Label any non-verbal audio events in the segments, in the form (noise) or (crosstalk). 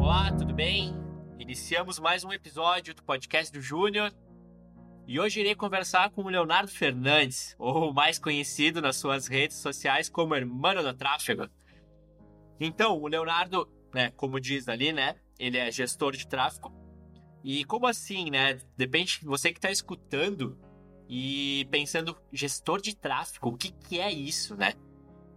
Olá, tudo bem? Iniciamos mais um episódio do podcast do Júnior. E hoje irei conversar com o Leonardo Fernandes, ou mais conhecido nas suas redes sociais como Hermano do Tráfego. Então, o Leonardo, né, como diz ali, né, ele é gestor de tráfego. E como assim, né? Depende você que está escutando e pensando, gestor de tráfego, o que, que é isso, né?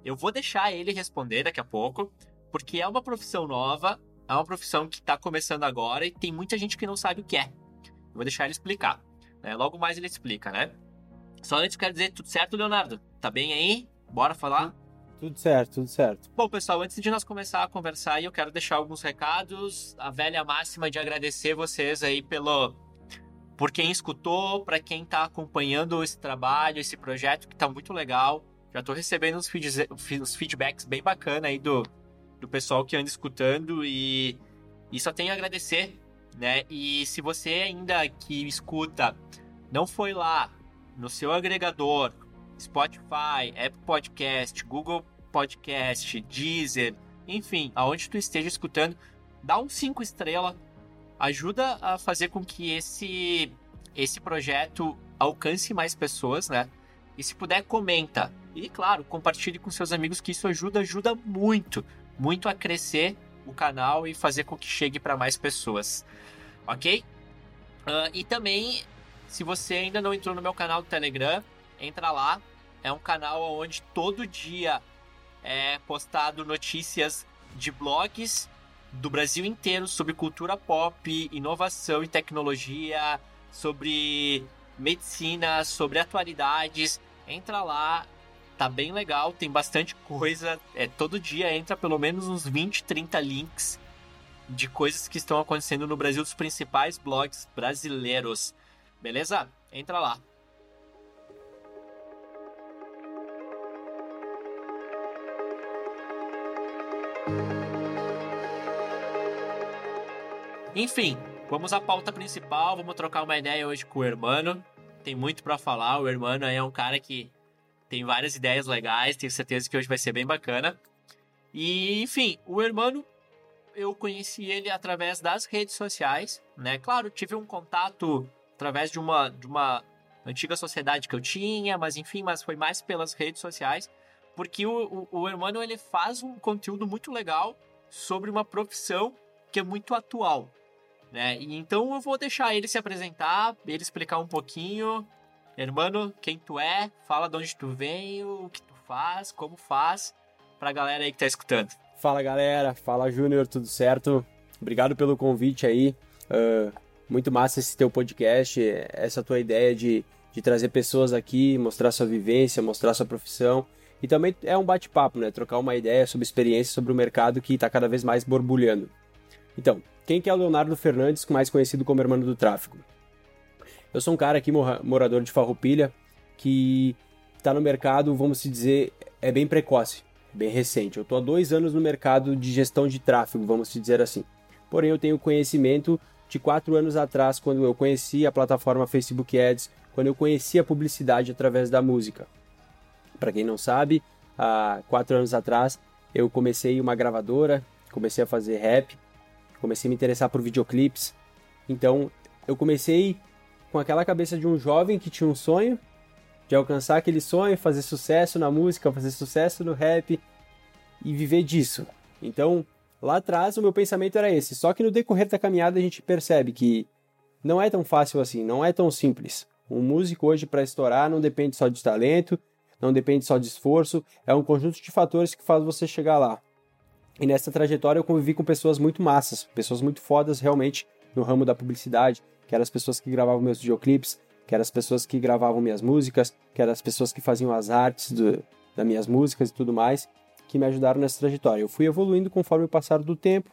Eu vou deixar ele responder daqui a pouco, porque é uma profissão nova, é uma profissão que está começando agora e tem muita gente que não sabe o que é. Eu vou deixar ele explicar. Né? Logo mais ele explica, né? Só antes quero dizer, tudo certo, Leonardo? Tá bem aí? Bora falar? Tudo certo, tudo certo. Bom, pessoal, antes de nós começar a conversar, eu quero deixar alguns recados. A velha máxima de agradecer vocês aí pelo por quem escutou, para quem está acompanhando esse trabalho, esse projeto que está muito legal. Já estou recebendo uns, uns, feedbacks bem bacana aí do, do pessoal que anda escutando e, e só tenho a agradecer, né? E se você ainda que escuta não foi lá no seu agregador, Spotify, Apple Podcast, Google Podcast, Deezer, enfim, aonde tu esteja escutando, dá um 5 estrela, ajuda a fazer com que esse esse projeto alcance mais pessoas, né? E se puder, comenta. E claro, compartilhe com seus amigos que isso ajuda, ajuda muito, muito a crescer o canal e fazer com que chegue para mais pessoas. Ok? Uh, e também, se você ainda não entrou no meu canal do Telegram, entra lá. É um canal onde todo dia é postado notícias de blogs do Brasil inteiro sobre cultura pop, inovação e tecnologia, sobre medicina, sobre atualidades. Entra lá, tá bem legal, tem bastante coisa. É, todo dia entra pelo menos uns 20, 30 links de coisas que estão acontecendo no Brasil dos principais blogs brasileiros. Beleza? Entra lá. Enfim, vamos à pauta principal, vamos trocar uma ideia hoje com o Hermano. Tem muito para falar, o Hermano é um cara que tem várias ideias legais, tenho certeza que hoje vai ser bem bacana. E, enfim, o Hermano, eu conheci ele através das redes sociais, né? Claro, tive um contato através de uma, de uma antiga sociedade que eu tinha, mas enfim, mas foi mais pelas redes sociais, porque o, o, Hermano, ele faz um conteúdo muito legal sobre uma profissão que é muito atual, né? E então eu vou deixar ele se apresentar, ele explicar um pouquinho. Hermano, quem tu é, fala de onde tu vem, o que tu faz, como faz, pra galera aí que tá escutando. Fala galera, fala Júnior, tudo certo? Obrigado pelo convite aí. Uh, muito massa esse teu podcast, essa tua ideia de, de trazer pessoas aqui, mostrar sua vivência, mostrar sua profissão. E também é um bate-papo, né? Trocar uma ideia sobre experiência sobre o mercado que está cada vez mais borbulhando. Então, quem que é o Leonardo Fernandes, mais conhecido como Hermano do Tráfico? Eu sou um cara aqui, morador de Farroupilha, que está no mercado, vamos dizer, é bem precoce, bem recente. Eu estou há dois anos no mercado de gestão de tráfego, vamos dizer assim. Porém, eu tenho conhecimento de quatro anos atrás, quando eu conheci a plataforma Facebook Ads, quando eu conheci a publicidade através da música. Para quem não sabe, há quatro anos atrás eu comecei uma gravadora, comecei a fazer rap, comecei a me interessar por videoclipes. Então, eu comecei com aquela cabeça de um jovem que tinha um sonho de alcançar aquele sonho, fazer sucesso na música, fazer sucesso no rap e viver disso. Então, lá atrás o meu pensamento era esse. Só que no decorrer da caminhada a gente percebe que não é tão fácil assim, não é tão simples. Um músico hoje para estourar não depende só de talento, não depende só de esforço, é um conjunto de fatores que faz você chegar lá. E nessa trajetória eu convivi com pessoas muito massas, pessoas muito fodas realmente no ramo da publicidade, que eram as pessoas que gravavam meus videoclipes, que eram as pessoas que gravavam minhas músicas, que eram as pessoas que faziam as artes do, das minhas músicas e tudo mais, que me ajudaram nessa trajetória. Eu fui evoluindo conforme o passar do tempo.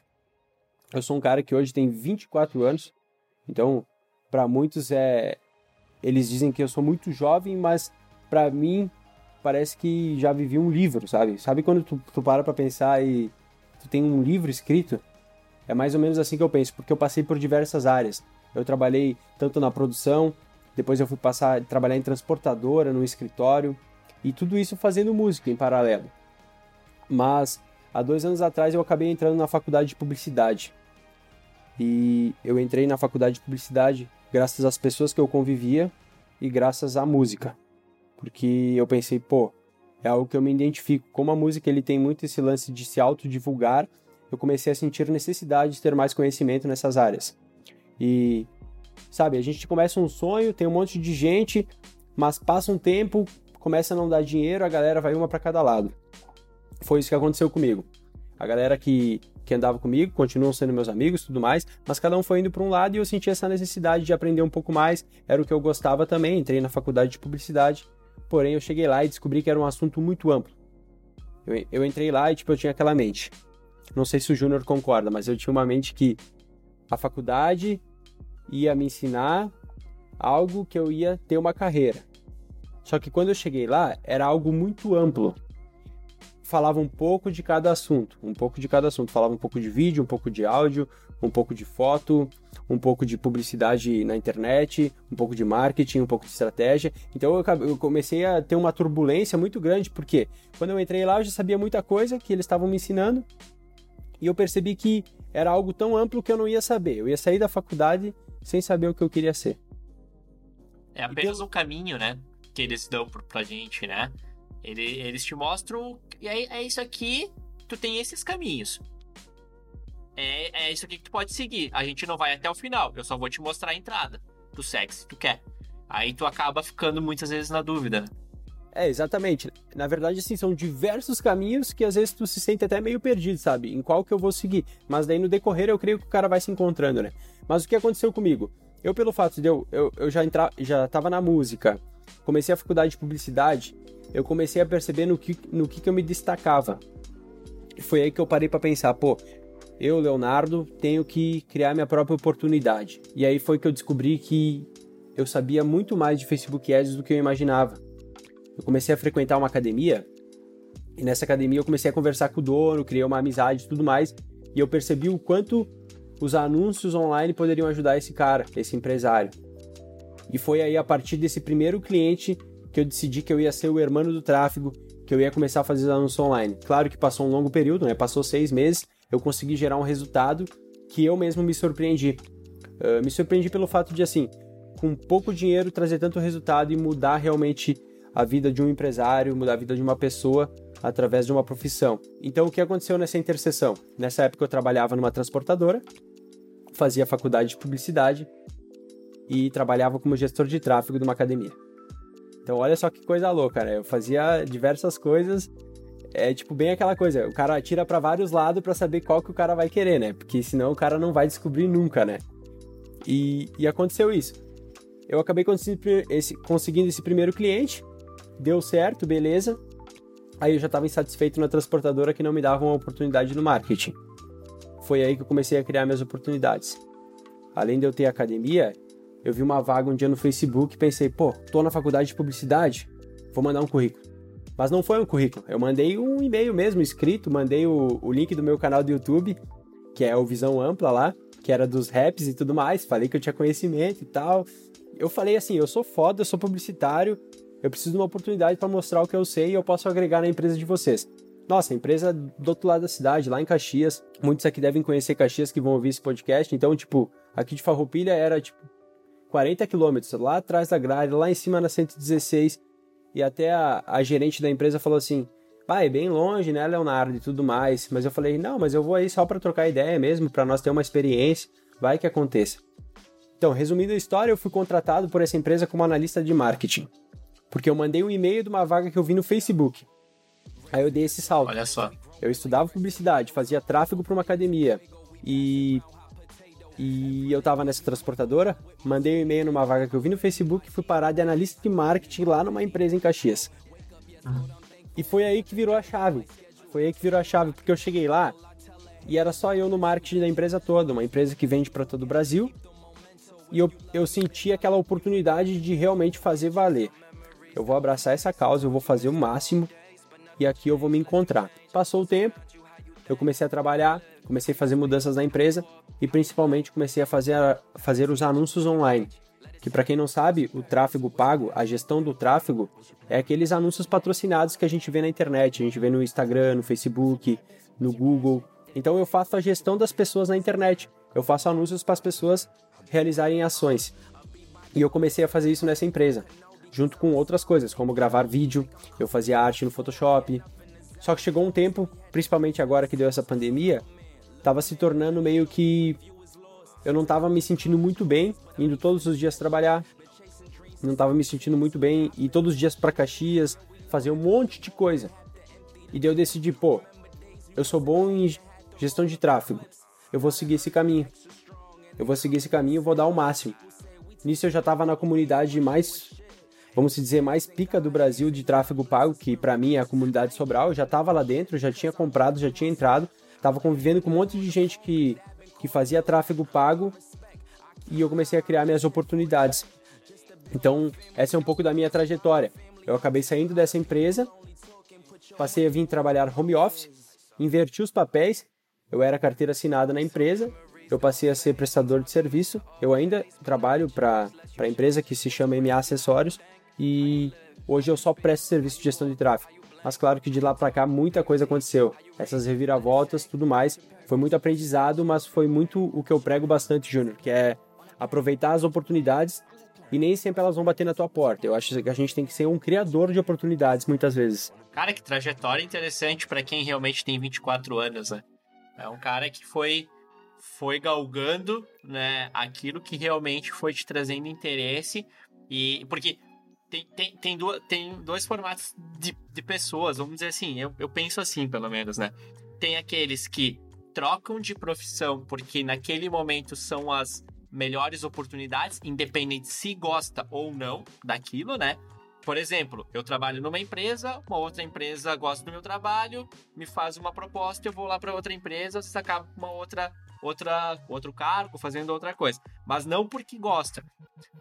Eu sou um cara que hoje tem 24 anos, então para muitos é eles dizem que eu sou muito jovem, mas para mim parece que já vivi um livro, sabe? Sabe quando tu, tu para pra pensar e tu tem um livro escrito. É mais ou menos assim que eu penso, porque eu passei por diversas áreas. Eu trabalhei tanto na produção, depois eu fui passar trabalhar em transportadora, no escritório, e tudo isso fazendo música em paralelo. Mas há dois anos atrás eu acabei entrando na faculdade de publicidade. E eu entrei na faculdade de publicidade graças às pessoas que eu convivia e graças à música. Porque eu pensei, pô, é algo que eu me identifico. Como a música ele tem muito esse lance de se autodivulgar, eu comecei a sentir necessidade de ter mais conhecimento nessas áreas. E, sabe, a gente começa um sonho, tem um monte de gente, mas passa um tempo, começa a não dar dinheiro, a galera vai uma para cada lado. Foi isso que aconteceu comigo. A galera que, que andava comigo continuam sendo meus amigos tudo mais, mas cada um foi indo para um lado e eu senti essa necessidade de aprender um pouco mais. Era o que eu gostava também, entrei na faculdade de publicidade Porém, eu cheguei lá e descobri que era um assunto muito amplo. Eu, eu entrei lá e, tipo, eu tinha aquela mente. Não sei se o Júnior concorda, mas eu tinha uma mente que a faculdade ia me ensinar algo que eu ia ter uma carreira. Só que quando eu cheguei lá, era algo muito amplo falava um pouco de cada assunto, um pouco de cada assunto. Falava um pouco de vídeo, um pouco de áudio, um pouco de foto, um pouco de publicidade na internet, um pouco de marketing, um pouco de estratégia. Então eu, comecei a ter uma turbulência muito grande, porque quando eu entrei lá eu já sabia muita coisa que eles estavam me ensinando e eu percebi que era algo tão amplo que eu não ia saber. Eu ia sair da faculdade sem saber o que eu queria ser. É apenas então... um caminho, né? Que eles dão pra gente, né? Ele, eles te mostram. E aí é isso aqui, tu tem esses caminhos. É, é isso aqui que tu pode seguir. A gente não vai até o final. Eu só vou te mostrar a entrada. Tu segue se tu quer. Aí tu acaba ficando muitas vezes na dúvida. É, exatamente. Na verdade, assim, são diversos caminhos que às vezes tu se sente até meio perdido, sabe? Em qual que eu vou seguir. Mas daí no decorrer eu creio que o cara vai se encontrando, né? Mas o que aconteceu comigo? Eu, pelo fato de eu, eu, eu já entrar, já tava na música, comecei a faculdade de publicidade, eu comecei a perceber no que, no que, que eu me destacava. Foi aí que eu parei para pensar, pô, eu, Leonardo, tenho que criar minha própria oportunidade. E aí foi que eu descobri que eu sabia muito mais de Facebook Ads do que eu imaginava. Eu comecei a frequentar uma academia e nessa academia eu comecei a conversar com o dono, criei uma amizade e tudo mais, e eu percebi o quanto os anúncios online poderiam ajudar esse cara, esse empresário. E foi aí a partir desse primeiro cliente que eu decidi que eu ia ser o hermano do tráfego, que eu ia começar a fazer anúncios online. Claro que passou um longo período, né? Passou seis meses, eu consegui gerar um resultado que eu mesmo me surpreendi. Uh, me surpreendi pelo fato de, assim, com pouco dinheiro trazer tanto resultado e mudar realmente a vida de um empresário, mudar a vida de uma pessoa através de uma profissão. Então, o que aconteceu nessa interseção? Nessa época eu trabalhava numa transportadora, fazia faculdade de publicidade e trabalhava como gestor de tráfego de uma academia. Então, olha só que coisa louca, né? Eu fazia diversas coisas. É tipo bem aquela coisa, o cara atira para vários lados para saber qual que o cara vai querer, né? Porque senão o cara não vai descobrir nunca, né? E, e aconteceu isso. Eu acabei esse, conseguindo esse primeiro cliente, deu certo, beleza. Aí eu já estava insatisfeito na transportadora que não me dava uma oportunidade no marketing. Foi aí que eu comecei a criar minhas oportunidades. Além de eu ter academia, eu vi uma vaga um dia no Facebook e pensei, pô, tô na faculdade de publicidade, vou mandar um currículo. Mas não foi um currículo, eu mandei um e-mail mesmo escrito, mandei o, o link do meu canal do YouTube, que é o Visão Ampla lá, que era dos raps e tudo mais, falei que eu tinha conhecimento e tal. Eu falei assim, eu sou foda, eu sou publicitário, eu preciso de uma oportunidade para mostrar o que eu sei e eu posso agregar na empresa de vocês. Nossa, empresa do outro lado da cidade, lá em Caxias. Muitos aqui devem conhecer Caxias que vão ouvir esse podcast. Então, tipo, aqui de Farroupilha era, tipo, 40 quilômetros lá atrás da grade, lá em cima na 116. E até a, a gerente da empresa falou assim: pai, bem longe, né, Leonardo e tudo mais. Mas eu falei: não, mas eu vou aí só para trocar ideia mesmo, para nós ter uma experiência, vai que aconteça. Então, resumindo a história, eu fui contratado por essa empresa como analista de marketing. Porque eu mandei um e-mail de uma vaga que eu vi no Facebook. Aí eu dei esse salto. Olha só. Eu estudava publicidade, fazia tráfego para uma academia. E e eu tava nessa transportadora, mandei um e-mail numa vaga que eu vi no Facebook e fui parar de analista de marketing lá numa empresa em Caxias. E foi aí que virou a chave. Foi aí que virou a chave, porque eu cheguei lá e era só eu no marketing da empresa toda, uma empresa que vende para todo o Brasil. E eu, eu senti aquela oportunidade de realmente fazer valer. Eu vou abraçar essa causa, eu vou fazer o máximo e aqui eu vou me encontrar. Passou o tempo, eu comecei a trabalhar, comecei a fazer mudanças na empresa e principalmente comecei a fazer, a fazer os anúncios online. Que para quem não sabe, o tráfego pago, a gestão do tráfego, é aqueles anúncios patrocinados que a gente vê na internet, a gente vê no Instagram, no Facebook, no Google. Então eu faço a gestão das pessoas na internet. Eu faço anúncios para as pessoas realizarem ações. E eu comecei a fazer isso nessa empresa, junto com outras coisas, como gravar vídeo, eu fazia arte no Photoshop. Só que chegou um tempo, principalmente agora que deu essa pandemia, estava se tornando meio que eu não estava me sentindo muito bem indo todos os dias trabalhar. Não estava me sentindo muito bem e todos os dias para Caxias, fazer um monte de coisa. E daí eu decidi, pô, eu sou bom em gestão de tráfego. Eu vou seguir esse caminho. Eu vou seguir esse caminho vou dar o máximo. Nisso eu já estava na comunidade mais, vamos dizer, mais pica do Brasil de tráfego pago, que para mim é a comunidade Sobral. Eu já estava lá dentro, já tinha comprado, já tinha entrado, estava convivendo com um monte de gente que, que fazia tráfego pago e eu comecei a criar minhas oportunidades. Então, essa é um pouco da minha trajetória. Eu acabei saindo dessa empresa, passei a vir trabalhar home office, inverti os papéis, eu era carteira assinada na empresa, eu passei a ser prestador de serviço, eu ainda trabalho para a empresa que se chama MA Acessórios e hoje eu só presto serviço de gestão de tráfego. Mas claro que de lá para cá muita coisa aconteceu. Essas reviravoltas, tudo mais, foi muito aprendizado, mas foi muito o que eu prego bastante, Júnior, que é aproveitar as oportunidades e nem sempre elas vão bater na tua porta. Eu acho que a gente tem que ser um criador de oportunidades muitas vezes. Cara, que trajetória interessante para quem realmente tem 24 anos, né? É um cara que foi foi galgando, né, aquilo que realmente foi te trazendo interesse e porque tem, tem, tem, do, tem dois formatos de, de pessoas, vamos dizer assim, eu, eu penso assim, pelo menos, né? Tem aqueles que trocam de profissão porque naquele momento são as melhores oportunidades, independente se gosta ou não daquilo, né? Por exemplo, eu trabalho numa empresa, uma outra empresa gosta do meu trabalho, me faz uma proposta, eu vou lá para outra empresa, sacar uma outra outra outro cargo, fazendo outra coisa, mas não porque gosta.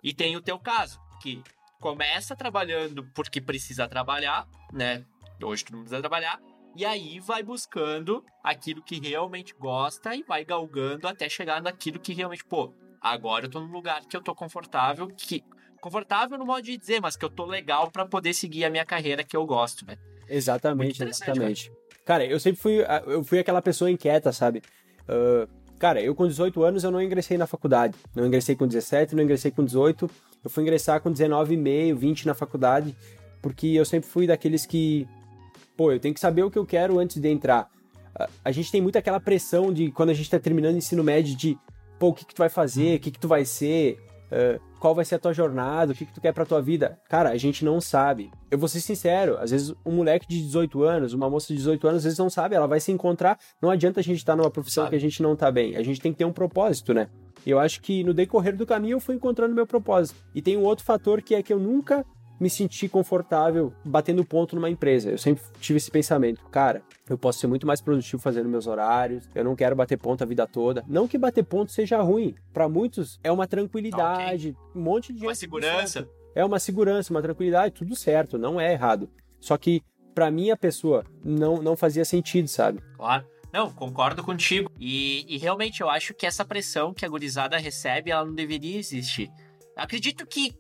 E tem o teu caso, que começa trabalhando porque precisa trabalhar, né? Hoje tu não precisa trabalhar, e aí vai buscando aquilo que realmente gosta e vai galgando até chegar naquilo que realmente, pô, agora eu tô num lugar que eu tô confortável, que confortável no modo de dizer, mas que eu tô legal para poder seguir a minha carreira que eu gosto, né? Exatamente, exatamente. Cara. eu sempre fui, eu fui aquela pessoa inquieta, sabe? Uh, cara, eu com 18 anos eu não ingressei na faculdade. Não ingressei com 17, não ingressei com 18. Eu fui ingressar com 19 e meio, 20 na faculdade, porque eu sempre fui daqueles que, pô, eu tenho que saber o que eu quero antes de entrar. A gente tem muito aquela pressão de quando a gente tá terminando o ensino médio de, pô, o que, que tu vai fazer, o que, que tu vai ser, uh, qual vai ser a tua jornada, o que, que tu quer pra tua vida. Cara, a gente não sabe. Eu vou ser sincero, às vezes um moleque de 18 anos, uma moça de 18 anos, às vezes não sabe, ela vai se encontrar. Não adianta a gente estar tá numa profissão sabe. que a gente não tá bem. A gente tem que ter um propósito, né? Eu acho que no decorrer do caminho eu fui encontrando meu propósito. E tem um outro fator que é que eu nunca me sentir confortável batendo ponto numa empresa. Eu sempre tive esse pensamento, cara, eu posso ser muito mais produtivo fazendo meus horários, eu não quero bater ponto a vida toda. Não que bater ponto seja ruim, para muitos é uma tranquilidade, okay. um monte de uma segurança. É uma segurança, uma tranquilidade, tudo certo, não é errado. Só que para mim a pessoa não não fazia sentido, sabe? Claro. Não, concordo contigo. E, e, realmente eu acho que essa pressão que a gurizada recebe, ela não deveria existir. Acredito que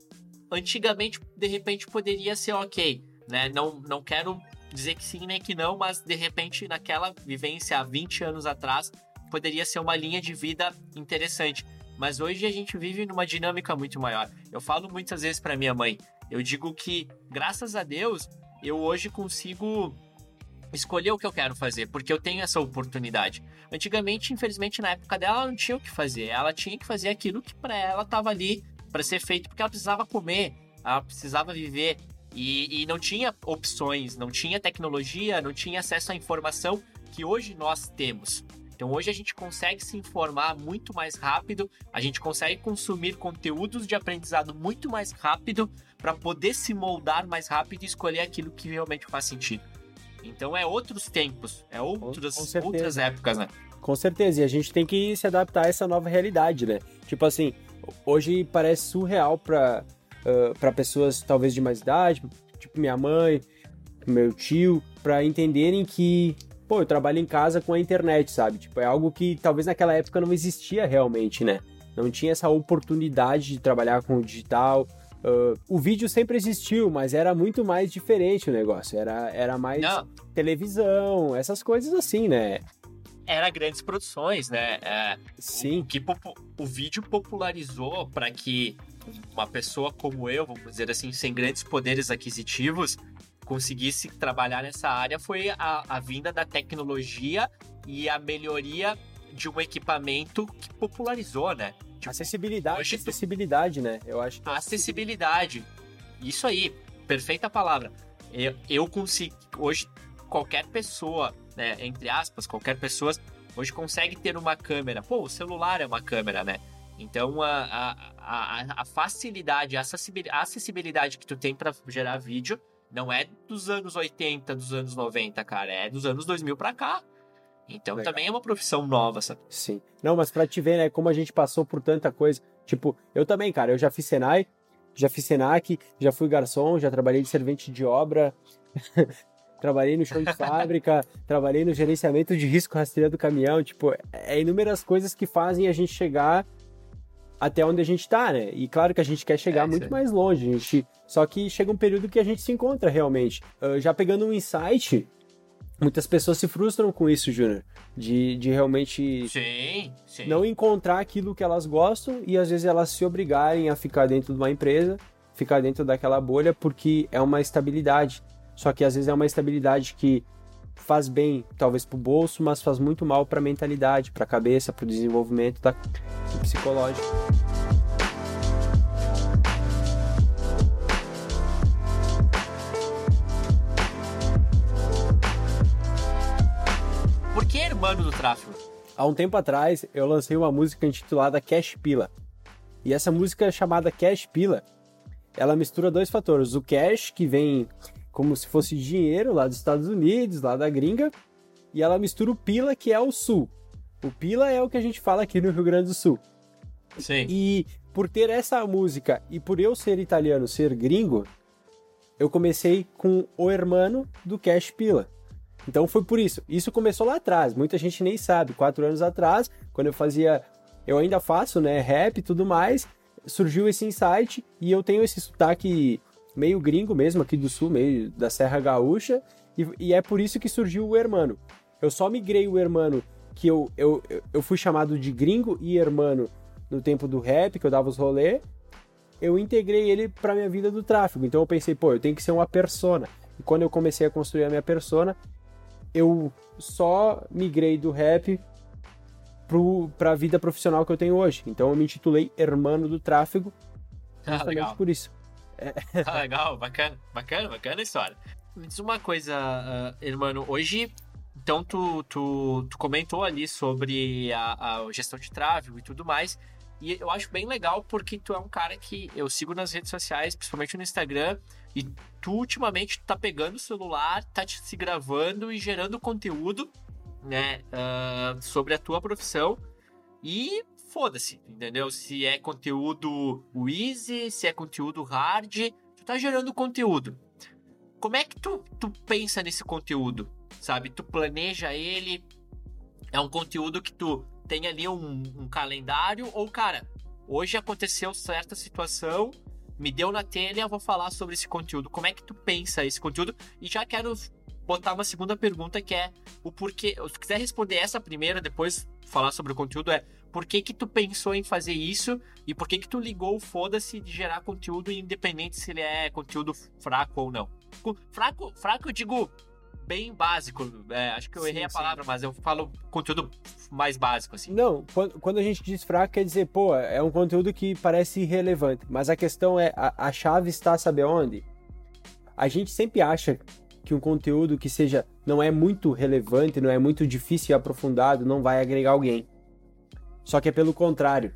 antigamente, de repente, poderia ser ok, né? Não, não quero dizer que sim nem que não, mas de repente, naquela vivência há 20 anos atrás, poderia ser uma linha de vida interessante. Mas hoje a gente vive numa dinâmica muito maior. Eu falo muitas vezes para minha mãe, eu digo que, graças a Deus, eu hoje consigo escolher o que eu quero fazer, porque eu tenho essa oportunidade. Antigamente, infelizmente, na época dela, ela não tinha o que fazer. Ela tinha que fazer aquilo que para ela estava ali para ser feito porque ela precisava comer, ela precisava viver e, e, não tinha opções, não tinha tecnologia, não tinha acesso à informação que hoje nós temos. Então hoje a gente consegue se informar muito mais rápido, a gente consegue consumir conteúdos de aprendizado muito mais rápido para poder se moldar mais rápido e escolher aquilo que realmente faz sentido. Então é outros tempos, é outras, outras épocas, né? Com certeza, e a gente tem que se adaptar a essa nova realidade, né? Tipo assim, hoje parece surreal para uh, pessoas talvez de mais idade, tipo minha mãe, meu tio, para entenderem que, pô, eu trabalho em casa com a internet, sabe? Tipo, é algo que talvez naquela época não existia realmente, né? Não tinha essa oportunidade de trabalhar com o digital. Uh, o vídeo sempre existiu, mas era muito mais diferente o negócio. Era, era mais não. televisão, essas coisas assim, né? era grandes produções, né? É, Sim. O, que o vídeo popularizou para que uma pessoa como eu, vamos dizer assim, sem grandes poderes aquisitivos, conseguisse trabalhar nessa área foi a, a vinda da tecnologia e a melhoria de um equipamento que popularizou, né? Tipo, acessibilidade, hoje, acessibilidade, né? Eu acho que acessibilidade. Isso aí, perfeita palavra. Eu, eu consigo hoje qualquer pessoa, né, entre aspas, qualquer pessoa hoje consegue ter uma câmera. Pô, o celular é uma câmera, né? Então a, a, a, a facilidade, a acessibilidade que tu tem para gerar vídeo não é dos anos 80, dos anos 90, cara, é dos anos 2000 para cá. Então Legal. também é uma profissão nova, sabe? Sim. Não, mas pra te ver, né, como a gente passou por tanta coisa. Tipo, eu também, cara, eu já fiz Senai, já fiz Senac, já fui garçom, já trabalhei de servente de obra, (laughs) trabalhei no chão de (laughs) fábrica, trabalhei no gerenciamento de risco rastreio do caminhão. Tipo, é inúmeras coisas que fazem a gente chegar até onde a gente tá, né? E claro que a gente quer chegar é, muito mais longe, gente... só que chega um período que a gente se encontra realmente. Uh, já pegando um insight, muitas pessoas se frustram com isso, Júnior. De, de realmente sim, sim. não encontrar aquilo que elas gostam e às vezes elas se obrigarem a ficar dentro de uma empresa, ficar dentro daquela bolha porque é uma estabilidade. Só que às vezes é uma estabilidade que faz bem, talvez para o bolso, mas faz muito mal para a mentalidade, para a cabeça, para o desenvolvimento da, psicológico. Hermano do tráfego? Há um tempo atrás, eu lancei uma música intitulada Cash Pila. E essa música chamada Cash Pila, ela mistura dois fatores. O cash, que vem como se fosse dinheiro lá dos Estados Unidos, lá da gringa, e ela mistura o pila, que é o sul. O pila é o que a gente fala aqui no Rio Grande do Sul. Sim. E por ter essa música e por eu ser italiano, ser gringo, eu comecei com o hermano do Cash Pila. Então foi por isso. Isso começou lá atrás, muita gente nem sabe. Quatro anos atrás, quando eu fazia. Eu ainda faço, né? Rap e tudo mais. Surgiu esse insight e eu tenho esse sotaque meio gringo mesmo, aqui do sul, meio da Serra Gaúcha, e, e é por isso que surgiu o Hermano. Eu só migrei o Hermano, que eu, eu, eu fui chamado de gringo e Hermano no tempo do rap, que eu dava os rolê, eu integrei ele para minha vida do tráfego. Então eu pensei, pô, eu tenho que ser uma persona. E quando eu comecei a construir a minha persona, eu só migrei do rap para a vida profissional que eu tenho hoje. Então eu me intitulei Hermano do Tráfego, ah, justamente ah, por isso. É. (laughs) Ah, legal, bacana, bacana, bacana a história. Me diz uma coisa, uh, irmão, hoje, então tu, tu, tu comentou ali sobre a, a, gestão de tráfego e tudo mais, e eu acho bem legal porque tu é um cara que eu sigo nas redes sociais, principalmente no Instagram, e tu ultimamente tá pegando o celular, tá te, se gravando e gerando conteúdo, né, uh, sobre a tua profissão, e foda-se, entendeu? Se é conteúdo easy, se é conteúdo hard, tu tá gerando conteúdo. Como é que tu, tu pensa nesse conteúdo? Sabe? Tu planeja ele, é um conteúdo que tu tem ali um, um calendário, ou, cara, hoje aconteceu certa situação, me deu na telha, vou falar sobre esse conteúdo. Como é que tu pensa esse conteúdo? E já quero botar uma segunda pergunta que é o porquê. Se quiser responder essa primeira, depois falar sobre o conteúdo, é por que que tu pensou em fazer isso e por que que tu ligou o foda-se de gerar conteúdo independente se ele é conteúdo fraco ou não. Fraco, fraco eu digo bem básico, é, acho que eu sim, errei a palavra, mas eu falo conteúdo mais básico, assim. Não, quando, quando a gente diz fraco, quer dizer, pô, é um conteúdo que parece irrelevante, mas a questão é, a, a chave está, sabe onde? A gente sempre acha que um conteúdo que seja, não é muito relevante, não é muito difícil e aprofundado, não vai agregar alguém. Só que é pelo contrário.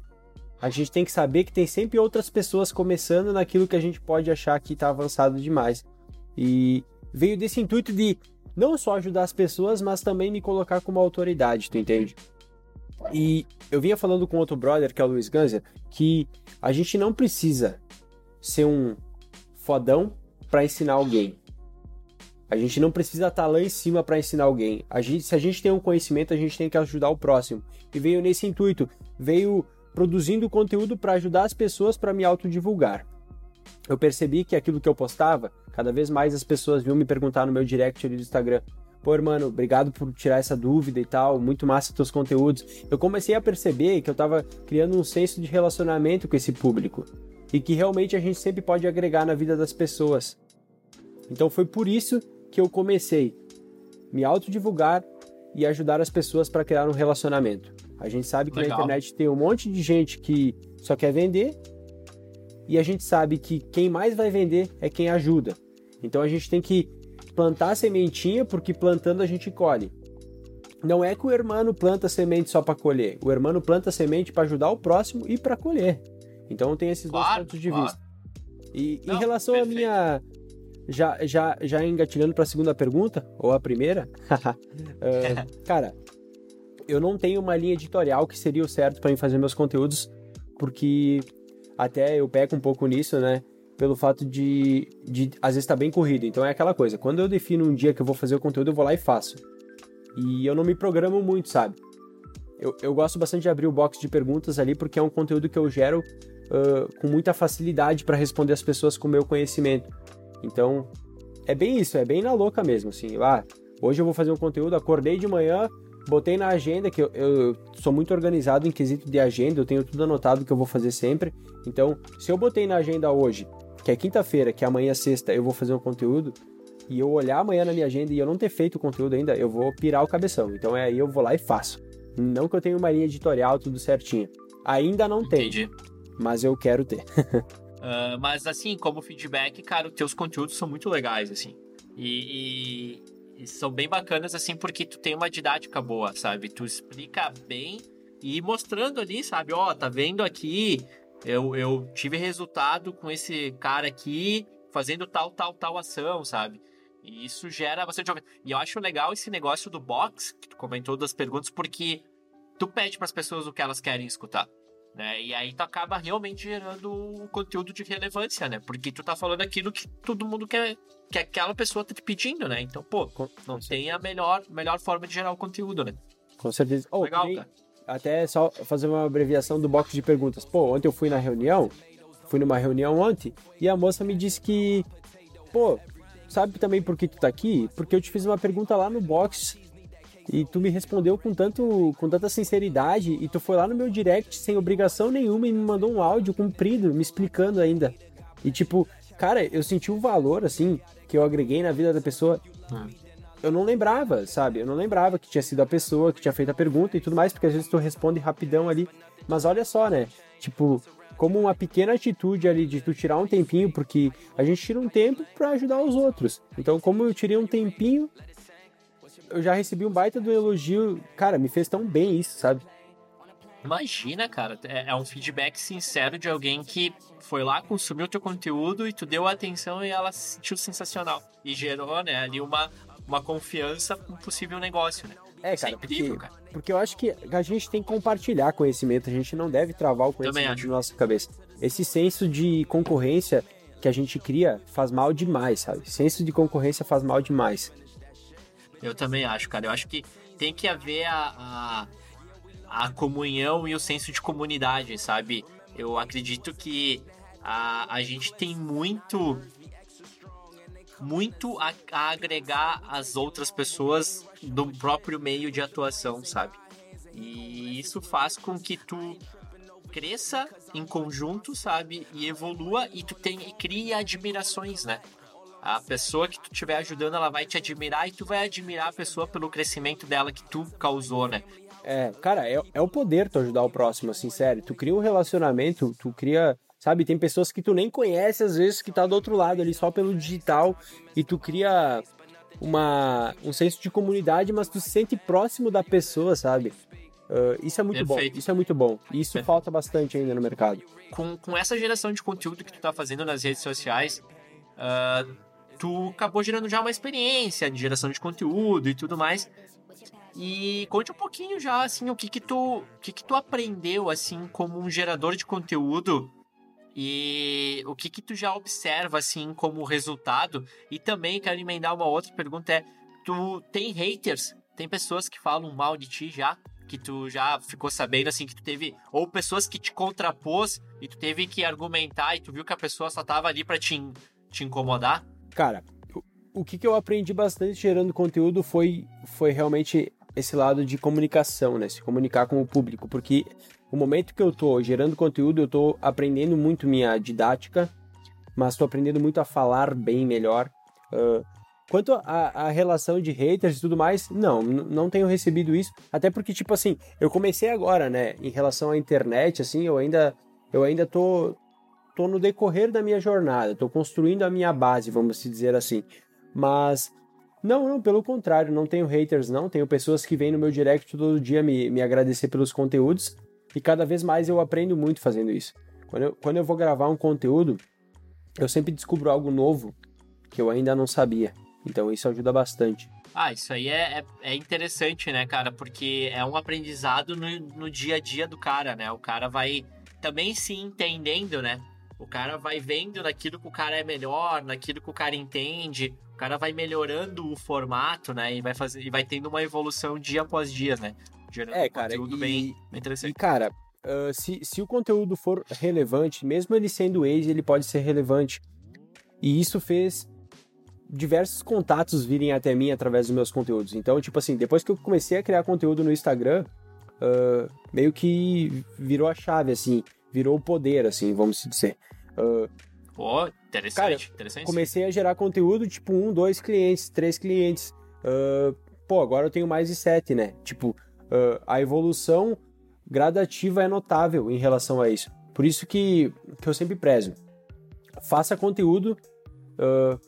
A gente tem que saber que tem sempre outras pessoas começando naquilo que a gente pode achar que está avançado demais. E veio desse intuito de não só ajudar as pessoas, mas também me colocar como autoridade, tu entende? E eu vinha falando com outro brother, que é o Luiz Ganser, que a gente não precisa ser um fodão para ensinar alguém. A gente não precisa estar tá lá em cima para ensinar alguém. A gente, se a gente tem um conhecimento, a gente tem que ajudar o próximo. E veio nesse intuito, veio produzindo conteúdo para ajudar as pessoas para me autodivulgar. Eu percebi que aquilo que eu postava, cada vez mais as pessoas vinham me perguntar no meu direct ali do Instagram: pô, mano, obrigado por tirar essa dúvida e tal, muito massa teus conteúdos. Eu comecei a perceber que eu tava criando um senso de relacionamento com esse público e que realmente a gente sempre pode agregar na vida das pessoas. Então foi por isso que eu comecei me autodivulgar e ajudar as pessoas para criar um relacionamento. A gente sabe que Legal. na internet tem um monte de gente que só quer vender e a gente sabe que quem mais vai vender é quem ajuda. Então a gente tem que plantar a sementinha, porque plantando a gente colhe. Não é que o hermano planta semente só para colher. O hermano planta semente para ajudar o próximo e para colher. Então tem esses claro, dois pontos de claro. vista. E Não, em relação à minha já já já engatilhando para a segunda pergunta ou a primeira, uh, (laughs) (laughs) cara, eu não tenho uma linha editorial que seria o certo para mim fazer meus conteúdos, porque até eu peco um pouco nisso, né? Pelo fato de, de às vezes tá bem corrido. Então é aquela coisa, quando eu defino um dia que eu vou fazer o conteúdo, eu vou lá e faço. E eu não me programo muito, sabe? Eu, eu gosto bastante de abrir o box de perguntas ali, porque é um conteúdo que eu gero uh, com muita facilidade para responder as pessoas com o meu conhecimento. Então, é bem isso, é bem na louca mesmo, assim. Ah, hoje eu vou fazer um conteúdo, acordei de manhã, botei na agenda, que eu, eu, sou muito organizado em quesito de agenda, eu tenho tudo anotado que eu vou fazer sempre. Então, se eu botei na agenda hoje, que é quinta-feira, que amanhã é sexta, eu vou fazer um conteúdo, e eu olhar amanhã na minha agenda e eu não ter feito o conteúdo ainda, eu vou pirar o cabeção. Então é aí eu vou lá e faço. Não que eu tenha uma linha editorial tudo certinho. Ainda não tenho. Mas eu quero ter. uh, (laughs) mas assim, como feedback, cara, os teus conteúdos são muito legais, assim. E, e, são bem bacanas, assim, porque tu tem uma didática boa, sabe? Tu explica bem e mostrando ali, sabe? Ó, oh, tá vendo aqui, eu, eu tive resultado com esse cara aqui fazendo tal, tal, tal ação, sabe? E isso gera bastante. E eu acho legal esse negócio do box, que tu comentou das perguntas, porque tu pede para as pessoas o que elas querem escutar. Né? E aí tu acaba realmente gerando um conteúdo de relevância, né? Porque tu tá falando aquilo que todo mundo quer, que aquela pessoa tá te pedindo, né? Então, pô, não tem a melhor, melhor forma de gerar o conteúdo, né? Com certeza. Oh, Legal, cara. Até só fazer uma abreviação do box de perguntas. Pô, ontem eu fui na reunião, fui numa reunião ontem, e a moça me disse que, pô, sabe também por que tu tá aqui? Porque eu te fiz uma pergunta lá no box e tu me respondeu com, tanto, com tanta sinceridade e tu foi lá no meu direct sem obrigação nenhuma e me mandou um áudio comprido me explicando ainda. E tipo, cara, eu senti o valor assim que eu agreguei na vida da pessoa. Eu não lembrava, sabe? Eu não lembrava que tinha sido a pessoa que tinha feito a pergunta e tudo mais, porque às vezes tu responde rapidão ali. Mas olha só, né? Tipo, como uma pequena atitude ali de tu tirar um tempinho, porque a gente tira um tempo para ajudar os outros. Então, como eu tirei um tempinho eu já recebi um baita do elogio. Cara, me fez tão bem isso, sabe? Imagina, cara, é, é um feedback sincero de alguém que foi lá, consumiu teu conteúdo e tu deu atenção e ela se sentiu sensacional. E gerou, né, ali uma, uma confiança no possível negócio, né? É, cara, é incrível, porque, cara, porque eu acho que a gente tem que compartilhar conhecimento, a gente não deve travar o conhecimento na nossa cabeça. Esse senso de concorrência que a gente cria faz mal demais, sabe? Senso de concorrência faz mal demais. Eu também acho, cara. Eu acho que tem que haver a, a, a comunhão e o senso de comunidade, sabe? Eu acredito que a, a gente tem muito muito a, a, agregar as outras pessoas do próprio meio de atuação, sabe? E isso faz com que tu cresça em conjunto, sabe? E evolua e tu tem, e crie admirações, né? A pessoa que tu estiver ajudando, ela vai te admirar e tu vai admirar a pessoa pelo crescimento dela que tu causou, né? É, cara, é, é o poder tu ajudar o próximo, assim, sério. Tu cria um relacionamento, tu cria sabe? Tem pessoas que tu nem conhece, às vezes, que tá do outro lado ali, só pelo digital, e tu cria uma, um senso de comunidade, mas tu se sente próximo da pessoa, sabe? Uh, isso é muito Perfeito. bom, isso é muito bom. E isso Perfeito. falta bastante ainda no mercado. Com, com essa geração de conteúdo que tu tá fazendo nas redes sociais, uh, tu acabou gerando já uma experiência de geração de conteúdo e tudo mais. E conte um pouquinho já, assim, o que que tu, o que que tu aprendeu, assim, como um gerador de conteúdo e o que que tu já observa, assim, como resultado. E também quero emendar uma outra pergunta, é, tu tem haters? Tem pessoas que falam mal de ti já? Que tu já ficou sabendo, assim, que tu teve... Ou pessoas que te contrapôs e tu teve que argumentar e tu viu que a pessoa só tava ali pra te, te incomodar? Cara, o que, que eu aprendi bastante gerando conteúdo foi, foi realmente esse lado de comunicação, né? Se comunicar com o público, porque o momento que eu tô gerando conteúdo, eu tô aprendendo muito minha didática, mas tô aprendendo muito a falar bem melhor. Uh, quanto à relação de haters e tudo mais, não, não tenho recebido isso, até porque, tipo assim, eu comecei agora, né, em relação à internet, assim, eu ainda, eu ainda tô, tô no decorrer da minha jornada, tô construindo a minha base, vamos dizer assim, mas não, não, pelo contrário, não tenho haters, não. Tenho pessoas que vêm no meu direct todo dia me, me agradecer pelos conteúdos e cada vez mais eu aprendo muito fazendo isso. Quando eu, quando eu vou gravar um conteúdo, eu sempre descubro algo novo que eu ainda não sabia. Então isso ajuda bastante. Ah, isso aí é, é, é, interessante, né, cara? Porque é um aprendizado no, no dia a dia do cara, né? O cara vai também se entendendo, né? O cara vai vendo naquilo que o cara é melhor, naquilo que o cara entende, o cara vai melhorando o formato, né? E vai, fazer, e vai tendo uma evolução dia após dia, né? Gerando é, cara, conteúdo e, bem, bem interessante. E, cara, uh, se, se o conteúdo for relevante, mesmo ele sendo ex, ele pode ser relevante. E isso fez diversos contatos virem até mim através dos meus conteúdos. Então, tipo assim, depois que eu comecei a criar conteúdo no Instagram, uh, meio que virou a chave, assim, virou o poder, assim, vamos dizer. Uh, Pô, interessante, cara, interessante. Comecei a gerar conteúdo, tipo, um, dois clientes, três clientes. Uh, pô, agora eu tenho mais de sete, né? Tipo, uh, a evolução gradativa é notável em relação a isso. Por isso que, que eu sempre prezo. Faça conteúdo, uh,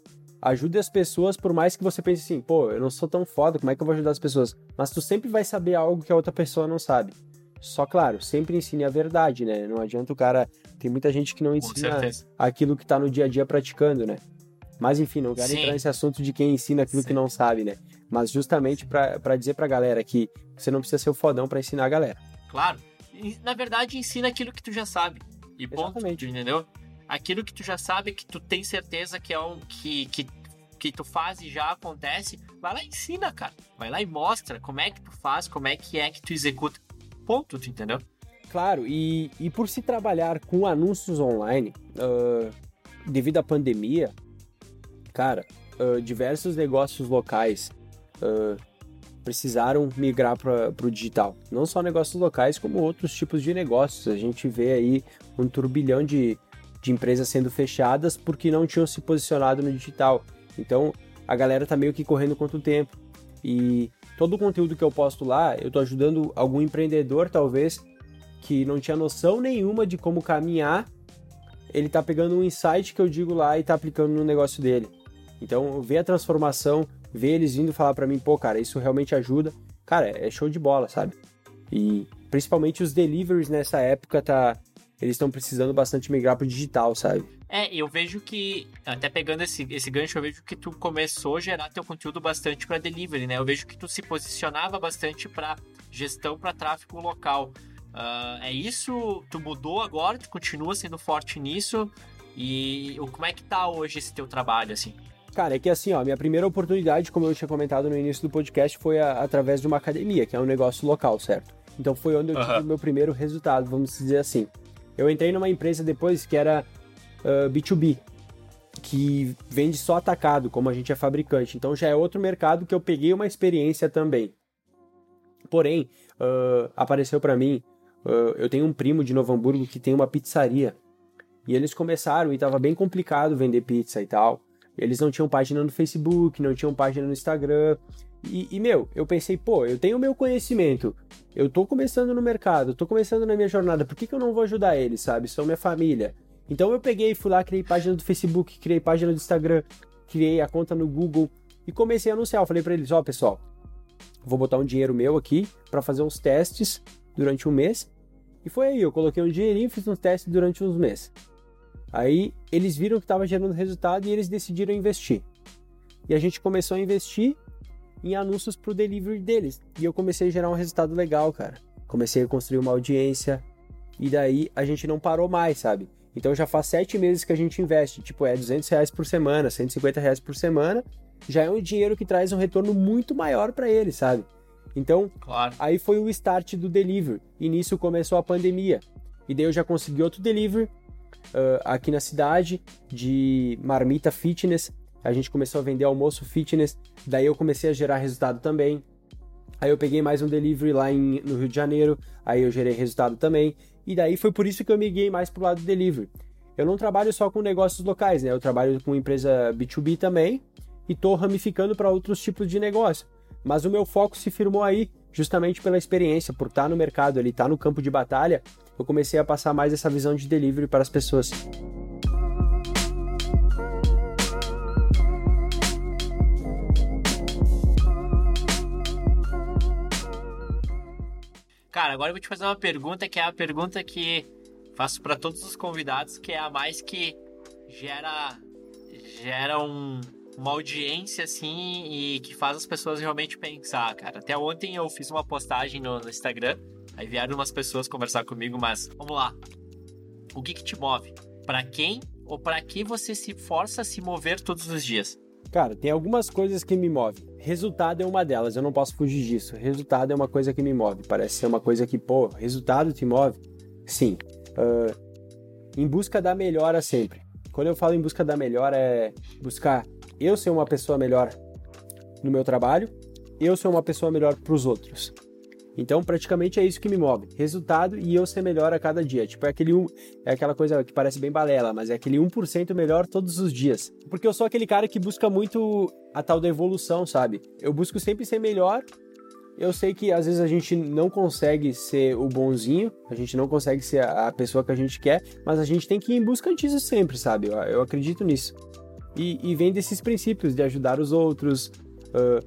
ajude as pessoas, por mais que você pense assim, pô, eu não sou tão foda, como é que eu vou ajudar as pessoas? Mas tu sempre vai saber algo que a outra pessoa não sabe. Só, claro, sempre ensine a verdade, né? Não adianta o cara. Tem muita gente que não ensina aquilo que tá no dia a dia praticando, né? Mas enfim, não quero Sim. entrar nesse assunto de quem ensina aquilo Sim. que não sabe, né? Mas justamente para dizer pra galera que você não precisa ser o fodão para ensinar a galera. Claro. Na verdade, ensina aquilo que tu já sabe. E ponto, Exatamente. entendeu? Aquilo que tu já sabe, que tu tem certeza que é um que, que, que tu faz e já acontece, vai lá e ensina, cara. Vai lá e mostra como é que tu faz, como é que é que tu executa. Ponto, tu entendeu? Claro, e, e por se trabalhar com anúncios online, uh, devido à pandemia, cara, uh, diversos negócios locais uh, precisaram migrar para o digital. Não só negócios locais, como outros tipos de negócios. A gente vê aí um turbilhão de, de empresas sendo fechadas porque não tinham se posicionado no digital. Então, a galera tá meio que correndo contra o tempo. E todo o conteúdo que eu posto lá, eu tô ajudando algum empreendedor, talvez, que não tinha noção nenhuma de como caminhar. Ele tá pegando um insight que eu digo lá e tá aplicando no negócio dele. Então, ver a transformação, ver eles vindo falar para mim, pô, cara, isso realmente ajuda. Cara, é show de bola, sabe? E principalmente os deliveries nessa época tá eles estão precisando bastante migrar pro digital, sabe? É, eu vejo que, até pegando esse, esse gancho, eu vejo que tu começou a gerar teu conteúdo bastante para delivery, né? Eu vejo que tu se posicionava bastante para gestão para tráfego local. Uh, é isso? Tu mudou agora? Tu continua sendo forte nisso? E como é que tá hoje esse teu trabalho, assim? Cara, é que assim, ó, minha primeira oportunidade, como eu tinha comentado no início do podcast, foi a, através de uma academia, que é um negócio local, certo? Então foi onde eu tive o meu primeiro resultado, vamos dizer assim. Eu entrei numa empresa depois que era uh, B2B, que vende só atacado, como a gente é fabricante. Então já é outro mercado que eu peguei uma experiência também. Porém, uh, apareceu para mim, uh, eu tenho um primo de Novo Hamburgo que tem uma pizzaria. E eles começaram e tava bem complicado vender pizza e tal. Eles não tinham página no Facebook, não tinham página no Instagram. E, e, meu, eu pensei, pô, eu tenho meu conhecimento, eu tô começando no mercado, tô começando na minha jornada, por que, que eu não vou ajudar eles, sabe? São minha família. Então eu peguei, fui lá, criei página do Facebook, criei página do Instagram, criei a conta no Google e comecei a anunciar. Eu falei para eles, ó, oh, pessoal, vou botar um dinheiro meu aqui para fazer uns testes durante um mês. E foi aí, eu coloquei um dinheirinho, fiz uns testes durante uns meses. Aí eles viram que estava gerando resultado e eles decidiram investir. E a gente começou a investir em anúncios pro delivery deles. E eu comecei a gerar um resultado legal, cara. Comecei a construir uma audiência. E daí a gente não parou mais, sabe? Então já faz sete meses que a gente investe. Tipo, é 200 reais por semana, 150 reais por semana. Já é um dinheiro que traz um retorno muito maior para eles, sabe? Então, claro. aí foi o start do delivery. E nisso começou a pandemia. E daí eu já consegui outro delivery uh, aqui na cidade de marmita fitness a gente começou a vender almoço fitness, daí eu comecei a gerar resultado também. Aí eu peguei mais um delivery lá em, no Rio de Janeiro, aí eu gerei resultado também. E daí foi por isso que eu miguei mais pro lado do delivery. Eu não trabalho só com negócios locais, né? Eu trabalho com empresa B2B também e tô ramificando para outros tipos de negócio. Mas o meu foco se firmou aí justamente pela experiência, por estar no mercado, ele estar no campo de batalha, eu comecei a passar mais essa visão de delivery para as pessoas. Cara, agora eu vou te fazer uma pergunta que é a pergunta que faço para todos os convidados, que é a mais que gera gera um, uma audiência assim e que faz as pessoas realmente pensar, cara. Até ontem eu fiz uma postagem no, no Instagram, aí vieram umas pessoas conversar comigo, mas vamos lá. O que que te move? Para quem ou para que você se força a se mover todos os dias? Cara, tem algumas coisas que me movem. Resultado é uma delas, eu não posso fugir disso. Resultado é uma coisa que me move. Parece ser uma coisa que, pô, resultado te move? Sim. Uh, em busca da melhora sempre. Quando eu falo em busca da melhora, é buscar eu ser uma pessoa melhor no meu trabalho, eu ser uma pessoa melhor para os outros. Então, praticamente é isso que me move. Resultado e eu ser melhor a cada dia. Tipo, é, aquele um, é aquela coisa que parece bem balela, mas é aquele 1% melhor todos os dias. Porque eu sou aquele cara que busca muito a tal da evolução, sabe? Eu busco sempre ser melhor. Eu sei que às vezes a gente não consegue ser o bonzinho, a gente não consegue ser a pessoa que a gente quer, mas a gente tem que ir em busca disso sempre, sabe? Eu, eu acredito nisso. E, e, vem desses princípios de ajudar os outros, uh,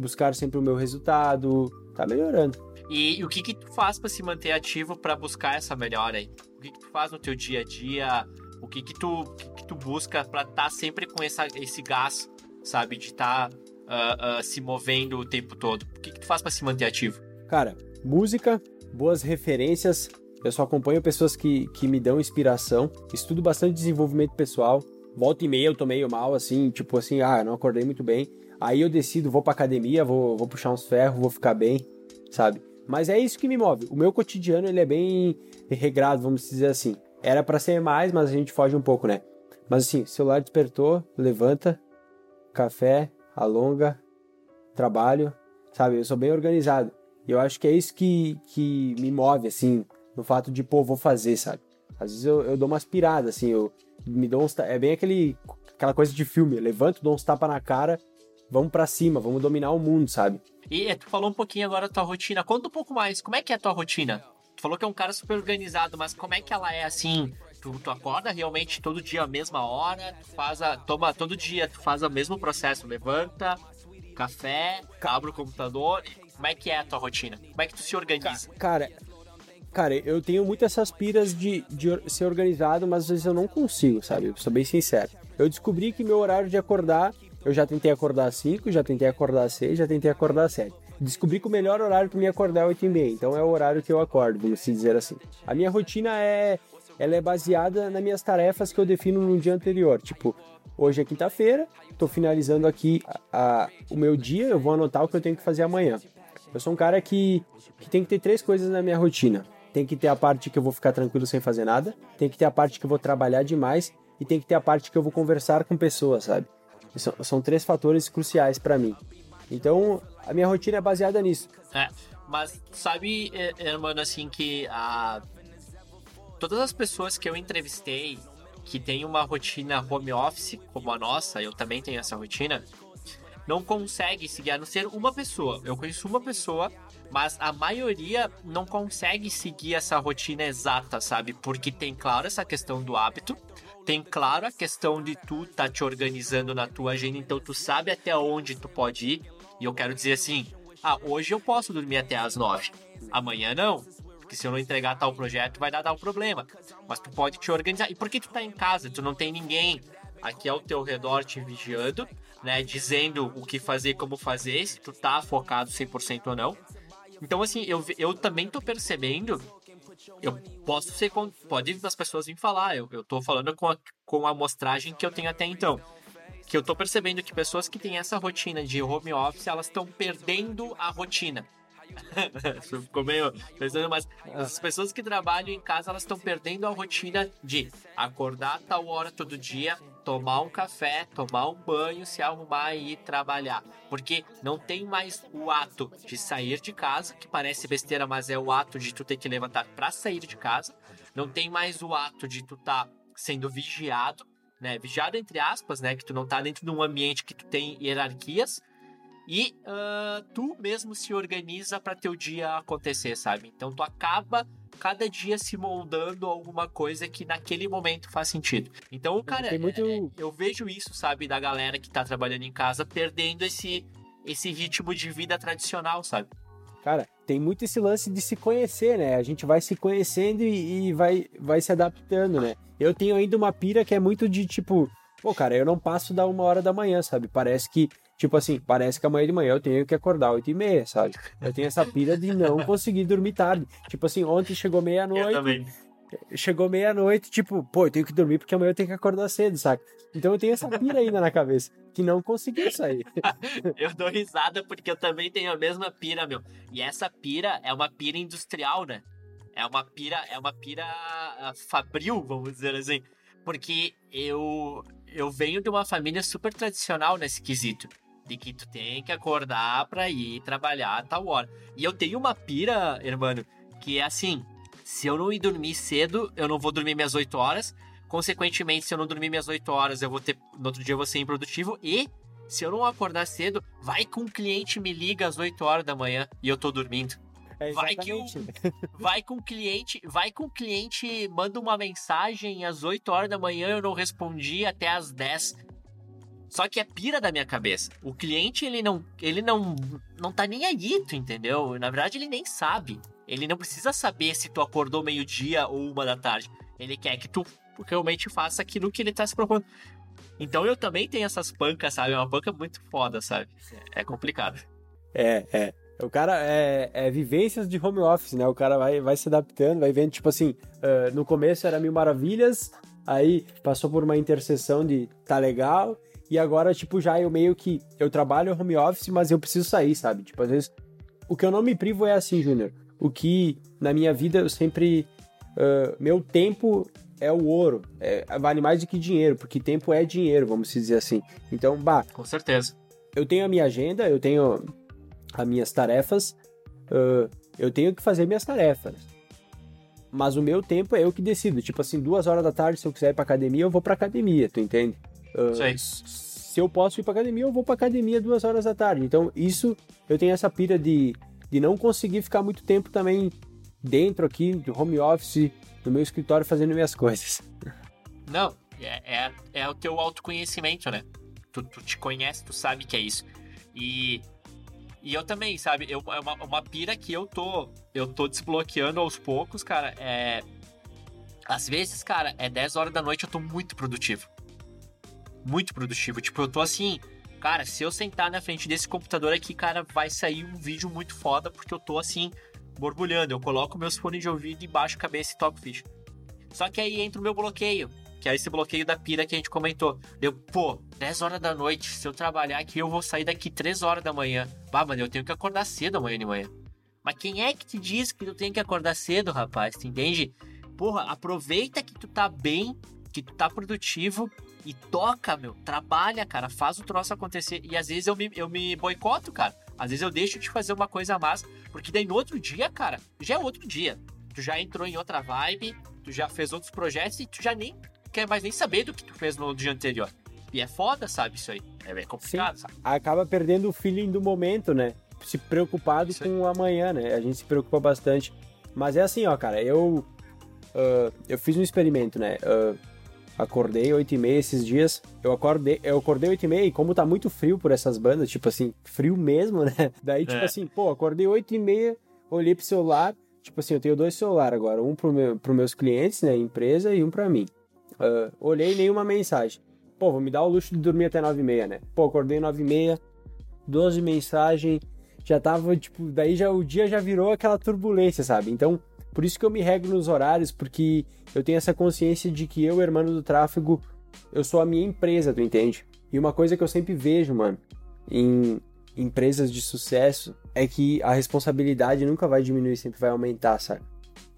buscar sempre o meu resultado, tá melhorando. E, e o que que tu faz para se manter ativo para buscar essa melhora aí? O que que tu faz no teu dia a dia? O que que tu, que que tu busca para estar tá sempre com essa, esse gás, sabe? De estar tá, uh, uh, se movendo o tempo todo. O que que tu faz para se manter ativo? Cara, música, boas referências. Eu só acompanho pessoas que, que me dão inspiração. Estudo bastante desenvolvimento pessoal. Volta e meia eu tô meio mal, assim, tipo assim, ah, não acordei muito bem. Aí eu decido, vou pra academia, vou, vou puxar uns ferros, vou ficar bem, sabe? Mas é isso que me move. O meu cotidiano, ele é bem regrado, vamos dizer assim. Era para ser mais, mas a gente foge um pouco, né? Mas assim, celular despertou, levanta, café, alonga, trabalho, sabe? Eu sou bem organizado. E eu acho que é isso que, que me move, assim, no fato de, pô, vou fazer, sabe? Às vezes eu, eu dou umas piradas, assim, eu me dou uns. É bem aquele, aquela coisa de filme, eu levanto, dou uns tapas na cara vamos para cima, vamos dominar o mundo, sabe? E é, tu falou um pouquinho agora da tua rotina. Conta um pouco mais, como é que é a tua rotina? Tu falou que é um cara super organizado, mas como é que ela é assim? Tu, tu acorda realmente todo dia a mesma hora, tu faz a, toma todo dia, tu faz o mesmo processo, levanta, café, abre o computador. Como é que é a tua rotina? Como é que tu se organiza? Cara, cara, eu tenho muito essas piras de, de ser organizado, mas às vezes eu não consigo, sabe? Eu sou bem sincero. Eu descobri que meu horário de acordar eu já tentei acordar às 5, já tentei acordar às 6, já tentei acordar às 7. Descobri que o melhor horário para mim acordar é 8 e meia, então é o horário que eu acordo, vamos dizer assim. A minha rotina é, ela é baseada nas minhas tarefas que eu defino no dia anterior. Tipo, hoje é quinta-feira, estou finalizando aqui a, a, o meu dia, eu vou anotar o que eu tenho que fazer amanhã. Eu sou um cara que, que tem que ter três coisas na minha rotina. Tem que ter a parte que eu vou ficar tranquilo sem fazer nada, tem que ter a parte que eu vou trabalhar demais e tem que ter a parte que eu vou conversar com pessoas, sabe? São, são três fatores cruciais para mim. Então, a minha rotina é baseada nisso. É, mas sabe, mano, assim, que a... todas as pessoas que eu entrevistei que têm uma rotina home office, como a nossa, eu também tenho essa rotina, não consegue seguir, a não ser uma pessoa. Eu conheço uma pessoa, mas a maioria não consegue seguir essa rotina exata, sabe? Porque tem, claro, essa questão do hábito, tem claro a questão de tu tá te organizando na tua agenda, então tu sabe até onde tu pode ir. E eu quero dizer assim: ah, hoje eu posso dormir até as nove, amanhã não. Porque se eu não entregar tal projeto, vai dar tal problema. Mas tu pode te organizar. E por que tu tá em casa? Tu não tem ninguém aqui ao teu redor te vigiando, né? Dizendo o que fazer, como fazer, se tu tá focado 100% ou não. Então, assim, eu, eu também tô percebendo eu posso ser. Pode as pessoas virem falar, eu, eu tô falando com a, com a amostragem que eu tenho até então. Que eu tô percebendo que pessoas que têm essa rotina de home office, elas estão perdendo a rotina. (laughs) Ficou meio pensando, mas as pessoas que trabalham em casa, elas estão perdendo a rotina de acordar tal hora todo dia, tomar um café, tomar um banho, se arrumar e ir trabalhar. Porque não tem mais o ato de sair de casa, que parece besteira, mas é o ato de tu ter que levantar para sair de casa. Não tem mais o ato de tu tá sendo vigiado, né? Vigiado entre aspas, né? Que tu não tá dentro de um ambiente que tu tem hierarquias. E uh, tu mesmo se organiza para teu dia acontecer, sabe? Então tu acaba cada dia se moldando alguma coisa que naquele momento faz sentido. Então, cara, muito... é, eu vejo isso, sabe, da galera que tá trabalhando em casa perdendo esse, esse ritmo de vida tradicional, sabe? Cara, tem muito esse lance de se conhecer, né? A gente vai se conhecendo e, e vai, vai se adaptando, né? Eu tenho ainda uma pira que é muito de tipo, pô, cara, eu não passo da uma hora da manhã, sabe? Parece que Tipo assim, parece que amanhã de manhã eu tenho que acordar 8 e meia, sabe? Eu tenho essa pira de não (laughs) conseguir dormir tarde. Tipo assim, ontem chegou meia-noite. Chegou meia-noite, tipo, pô, eu tenho que dormir porque amanhã eu tenho que acordar cedo, saca? Então eu tenho essa pira ainda na cabeça, que não consegui sair. (laughs) eu dou risada porque eu também tenho a mesma pira, meu. E essa pira é uma pira industrial, né? É uma pira, é uma pira ah, fabril, vamos dizer assim. Porque eu, eu venho de uma família super tradicional nesse quesito de que tu tem que acordar pra ir trabalhar a tal hora. E eu tenho uma pira, irmão, que é assim: se eu não ir dormir cedo, eu não vou dormir minhas 8 horas. Consequentemente, se eu não dormir minhas 8 horas, eu vou ter. No outro dia eu vou ser improdutivo. E se eu não acordar cedo, vai que um cliente me liga às 8 horas da manhã e eu tô dormindo. É vai que um, (laughs) vai com o cliente, vai com o cliente, manda uma mensagem às 8 horas da manhã, eu não respondi até às 10. Só que é pira da minha cabeça. O cliente, ele não, ele não, não tá nem aí, tu entendeu? Na verdade, ele nem sabe. Ele não precisa saber se tu acordou meio-dia ou uma da tarde. Ele quer que tu realmente faça aquilo que ele tá se propondo. Então eu também tenho essas pancas, sabe? É uma panca muito foda, sabe? É complicado. É, é. O cara é, é, vivências de home office, né? O cara vai, vai se adaptando, vai vendo, tipo assim, uh, no começo era mil maravilhas, aí passou por uma interseção de tá legal, e agora, tipo, já eu meio que. Eu trabalho home office, mas eu preciso sair, sabe? Tipo, às vezes. O que eu não me privo é assim, Júnior. O que na minha vida eu sempre. Uh, meu tempo é o ouro. É, vale mais do que dinheiro, porque tempo é dinheiro, vamos dizer assim. Então, bah. Com certeza. Eu tenho a minha agenda, eu tenho as minhas tarefas. Uh, eu tenho que fazer minhas tarefas. Mas o meu tempo é eu que decido. Tipo assim, duas horas da tarde, se eu quiser ir pra academia, eu vou pra academia, tu entende? Uh, se eu posso ir pra academia, eu vou pra academia duas horas da tarde. Então, isso, eu tenho essa pira de, de não conseguir ficar muito tempo também dentro aqui do home office, no meu escritório, fazendo minhas coisas. Não, é, é, é o teu autoconhecimento, né? Tu, tu, te conhece, tu sabe que é isso. E, e eu também, sabe? Eu, é uma, uma pira que eu tô, eu tô desbloqueando aos poucos, cara. É. Às vezes, cara, é 10 horas da noite eu tô muito produtivo muito produtivo. Tipo, eu tô assim, cara, se eu sentar na frente desse computador aqui, cara, vai sair um vídeo muito foda, porque eu tô assim, borbulhando. Eu coloco meus fones de ouvido embaixo cabeça e toco vídeo. Só que aí entra o meu bloqueio, que é esse bloqueio da pira que a gente comentou. Deu, pô, 10 horas da noite, se eu trabalhar aqui, eu vou sair daqui 3 horas da manhã. Bah, mano, eu tenho que acordar cedo amanhã de manhã. Mas quem é que te diz que tu tem que acordar cedo, rapaz? Tu entende? Porra, aproveita que tu tá bem, que tu tá produtivo e toca, meu. Trabalha, cara. Faz o troço acontecer. E às vezes eu me, eu me boicoto, cara. Às vezes eu deixo de fazer uma coisa a mais, porque daí no outro dia, cara, já é outro dia. Tu já entrou em outra vibe, tu já fez outros projetos e tu já nem quer mais nem saber do que tu fez no dia anterior. E é foda, sabe, isso aí. É bem complicado, Sim, sabe? Acaba perdendo o feeling do momento, né? Se preocupado com o amanhã, né? A gente se preocupa bastante. Mas é assim, ó, cara, eu. Uh, eu fiz um experimento, né? Uh, Acordei 8 e meia esses dias. Eu acordei, eu acordei 8 e meia e como tá muito frio por essas bandas, tipo assim, frio mesmo, (laughs) né? Daí, tipo é. assim, pô, acordei 8 e meia, olhei pro celular. Tipo assim, eu tenho dois celulares agora. Um pro meu, pros meus clientes, né? Empresa e um pra mim. Uh, olhei nenhuma mensagem. Pô, vou me dar o luxo de dormir até 9 e meia, né? Pô, acordei 9 e meia, 12 mensagens. Já tava, tipo, daí já o dia já virou aquela turbulência, sabe? Então, por isso que eu me regro nos horários, porque eu tenho essa consciência de que eu, hermano do tráfego, eu sou a minha empresa, tu entende? E uma coisa que eu sempre vejo, mano, em empresas de sucesso é que a responsabilidade nunca vai diminuir, sempre vai aumentar, sabe?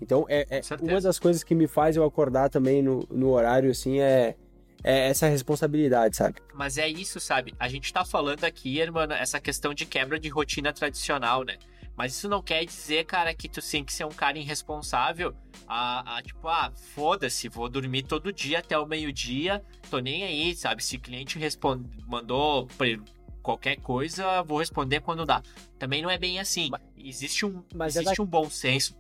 Então, é, é uma das coisas que me faz eu acordar também no, no horário, assim, é, é essa responsabilidade, sabe? Mas é isso, sabe? A gente tá falando aqui, irmão, essa questão de quebra de rotina tradicional, né? Mas isso não quer dizer, cara, que tu tem que ser um cara irresponsável a, a tipo, ah, foda-se, vou dormir todo dia até o meio-dia, tô nem aí, sabe? Se o cliente responde, mandou qualquer coisa, vou responder quando dá. Também não é bem assim. Existe um, Mas existe é da... um bom senso.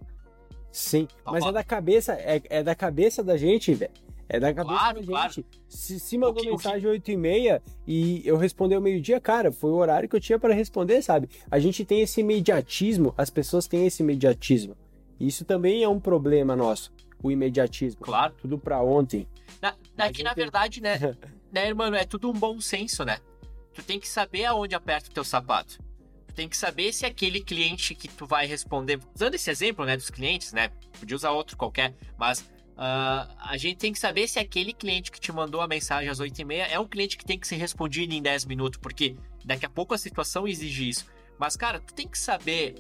Sim, mas é da cabeça, é, é da cabeça da gente, velho. É da cabeça claro, da gente. Claro. Se, se mandou que, mensagem que... 8 e meia e eu respondi ao meio-dia, cara, foi o horário que eu tinha para responder, sabe? A gente tem esse imediatismo, as pessoas têm esse imediatismo. Isso também é um problema nosso, o imediatismo. Claro. Tudo para ontem. Na, é que, na verdade, né, (laughs) né, mano, é tudo um bom senso, né? Tu tem que saber aonde aperta o teu sapato. Tu tem que saber se aquele cliente que tu vai responder, usando esse exemplo, né, dos clientes, né? Podia usar outro qualquer, mas Uh, a gente tem que saber se aquele cliente que te mandou a mensagem às 8h30 é um cliente que tem que ser respondido em 10 minutos, porque daqui a pouco a situação exige isso. Mas, cara, tu tem que saber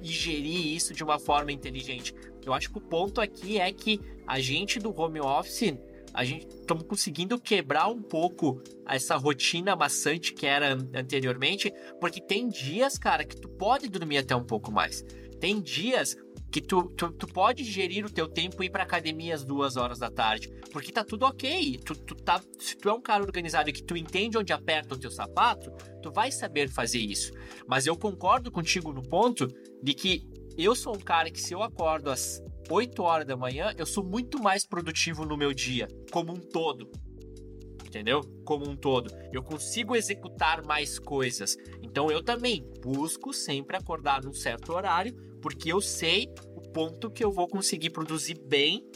gerir isso de uma forma inteligente. Eu acho que o ponto aqui é que a gente do home office, a gente estamos conseguindo quebrar um pouco essa rotina maçante que era anteriormente, porque tem dias, cara, que tu pode dormir até um pouco mais. Tem dias que tu, tu, tu pode gerir o teu tempo e ir pra academia às duas horas da tarde, porque tá tudo ok. Tu, tu tá, se tu é um cara organizado e que tu entende onde aperta o teu sapato, tu vai saber fazer isso. Mas eu concordo contigo no ponto de que eu sou um cara que se eu acordo às 8 horas da manhã, eu sou muito mais produtivo no meu dia, como um todo. Entendeu? Como um todo. Eu consigo executar mais coisas. Então eu também busco sempre acordar num certo horário porque eu sei o ponto que eu vou conseguir produzir bem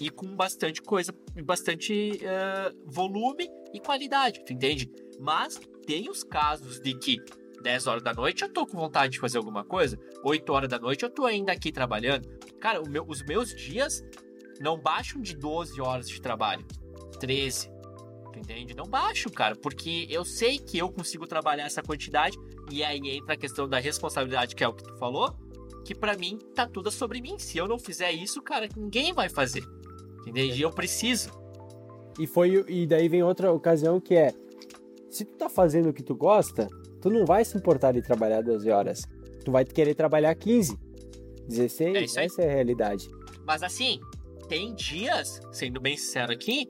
e com bastante coisa, bastante uh, volume e qualidade, tu entende? Mas tem os casos de que 10 horas da noite eu tô com vontade de fazer alguma coisa, 8 horas da noite eu tô ainda aqui trabalhando. Cara, meu, os meus dias não baixam de 12 horas de trabalho, 13, tu entende? Não baixo, cara, porque eu sei que eu consigo trabalhar essa quantidade e aí entra a questão da responsabilidade, que é o que tu falou, que para mim tá tudo sobre mim. Se eu não fizer isso, cara, ninguém vai fazer. Entendeu? E eu preciso. E foi e daí vem outra ocasião que é se tu tá fazendo o que tu gosta, tu não vai se importar de trabalhar 12 horas. Tu vai querer trabalhar 15, 16, é isso aí. essa é a realidade. Mas assim, tem dias, sendo bem sincero aqui,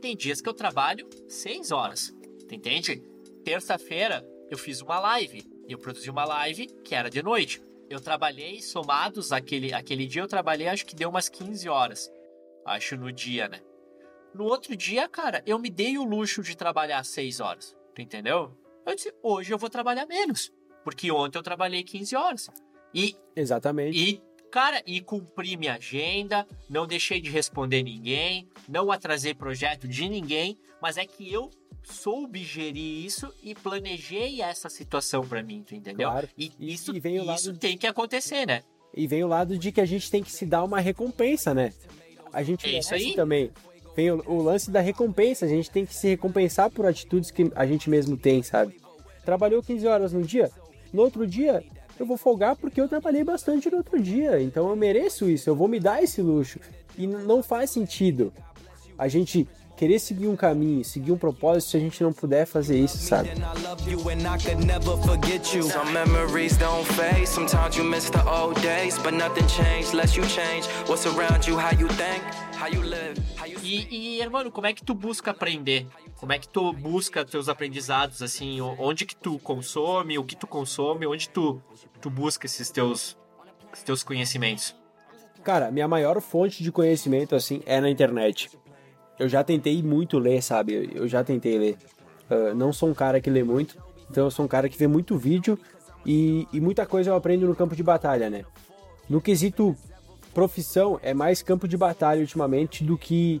tem dias que eu trabalho 6 horas. Tu entende? Terça-feira eu fiz uma live. Eu produzi uma live que era de noite. Eu trabalhei, somados aquele, aquele dia, eu trabalhei acho que deu umas 15 horas. Acho no dia, né? No outro dia, cara, eu me dei o luxo de trabalhar 6 horas. Tu entendeu? Eu disse, hoje eu vou trabalhar menos. Porque ontem eu trabalhei 15 horas. E. Exatamente. E, cara, e cumpri minha agenda, não deixei de responder ninguém, não atrasei projeto de ninguém, mas é que eu soube gerir isso e planejei essa situação para mim, tu entendeu? Claro. E, e isso, e isso de... tem que acontecer, né? E vem o lado de que a gente tem que se dar uma recompensa, né? A gente é isso aí também. Vem o, o, lance da recompensa, a gente tem que se recompensar por atitudes que a gente mesmo tem, sabe? Trabalhou 15 horas no dia, no outro dia eu vou folgar porque eu trabalhei bastante no outro dia, então eu mereço isso, eu vou me dar esse luxo. E não faz sentido a gente querer seguir um caminho, seguir um propósito, se a gente não puder fazer isso, sabe? E, e, irmão, como é que tu busca aprender? Como é que tu busca teus aprendizados, assim, onde que tu consome, o que tu consome, onde tu, tu busca esses teus, esses teus conhecimentos? Cara, minha maior fonte de conhecimento, assim, é na internet eu já tentei muito ler, sabe? Eu já tentei ler. Uh, não sou um cara que lê muito, então eu sou um cara que vê muito vídeo e, e muita coisa eu aprendo no campo de batalha, né? No quesito profissão, é mais campo de batalha ultimamente do que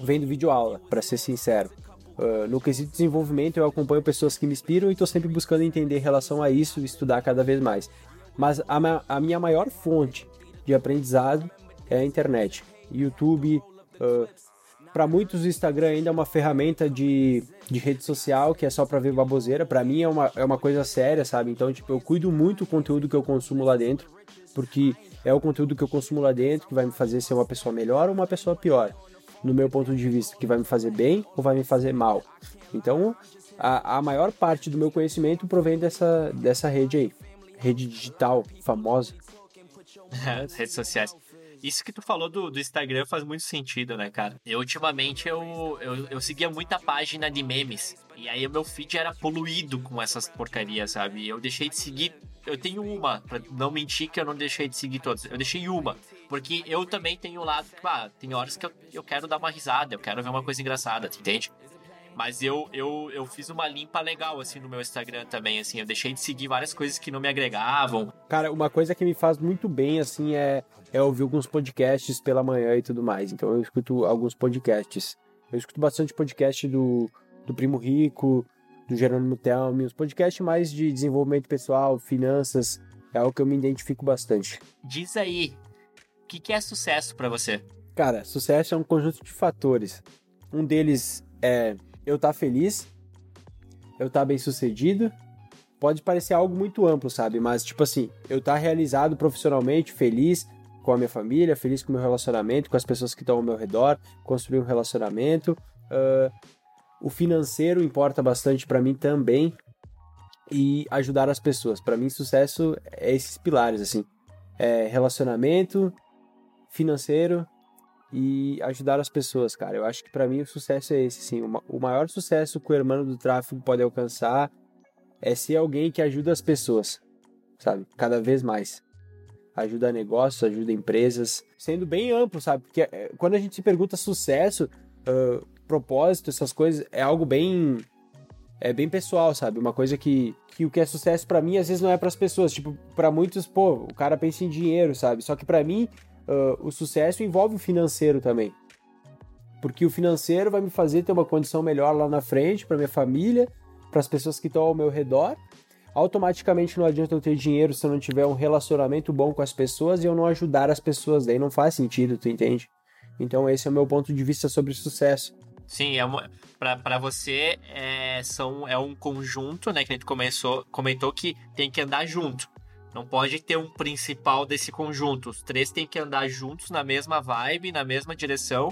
vendo vídeo aula, para ser sincero. Uh, no quesito desenvolvimento, eu acompanho pessoas que me inspiram e estou sempre buscando entender em relação a isso e estudar cada vez mais. Mas a, a minha maior fonte de aprendizado é a internet. YouTube, uh, para muitos, o Instagram ainda é uma ferramenta de, de rede social que é só para ver baboseira. Para mim é uma, é uma coisa séria, sabe? Então, tipo, eu cuido muito do conteúdo que eu consumo lá dentro, porque é o conteúdo que eu consumo lá dentro que vai me fazer ser uma pessoa melhor ou uma pessoa pior. no meu ponto de vista, que vai me fazer bem ou vai me fazer mal. Então, a, a maior parte do meu conhecimento provém dessa, dessa rede aí. Rede digital famosa. As (laughs) redes sociais. Isso que tu falou do, do Instagram faz muito sentido, né, cara? Eu, ultimamente, eu, eu, eu seguia muita página de memes. E aí o meu feed era poluído com essas porcarias, sabe? Eu deixei de seguir. Eu tenho uma, pra não mentir que eu não deixei de seguir todas. Eu deixei uma. Porque eu também tenho o lado que, ah, tem horas que eu, eu quero dar uma risada, eu quero ver uma coisa engraçada, entende? Mas eu, eu, eu fiz uma limpa legal, assim, no meu Instagram também, assim. Eu deixei de seguir várias coisas que não me agregavam. Cara, uma coisa que me faz muito bem, assim, é, é ouvir alguns podcasts pela manhã e tudo mais. Então eu escuto alguns podcasts. Eu escuto bastante podcast do, do Primo Rico, do Jerônimo Telmi, os podcasts mais de desenvolvimento pessoal, finanças. É algo que eu me identifico bastante. Diz aí, o que, que é sucesso para você? Cara, sucesso é um conjunto de fatores. Um deles é eu tá feliz, eu tá bem sucedido. Pode parecer algo muito amplo, sabe? Mas, tipo assim, eu tá realizado profissionalmente, feliz com a minha família, feliz com o meu relacionamento, com as pessoas que estão ao meu redor, construir um relacionamento. Uh, o financeiro importa bastante para mim também e ajudar as pessoas. Para mim, sucesso é esses pilares, assim. É relacionamento, financeiro e ajudar as pessoas, cara. Eu acho que para mim o sucesso é esse, sim. O maior sucesso que o hermano do tráfico pode alcançar é ser alguém que ajuda as pessoas, sabe? Cada vez mais. Ajuda negócios, ajuda empresas, sendo bem amplo, sabe? Porque é, quando a gente se pergunta sucesso, uh, propósito, essas coisas, é algo bem é bem pessoal, sabe? Uma coisa que, que o que é sucesso para mim às vezes não é para as pessoas. Tipo, para muitos, pô, o cara pensa em dinheiro, sabe? Só que para mim uh, o sucesso envolve o financeiro também. Porque o financeiro vai me fazer ter uma condição melhor lá na frente para minha família, para as pessoas que estão ao meu redor. Automaticamente não adianta eu ter dinheiro se eu não tiver um relacionamento bom com as pessoas e eu não ajudar as pessoas. Daí não faz sentido, tu entende? Então esse é o meu ponto de vista sobre sucesso. Sim, é para você é, são, é um conjunto, né? Que a gente começou, comentou que tem que andar junto. Não pode ter um principal desse conjunto. Os três têm que andar juntos na mesma vibe, na mesma direção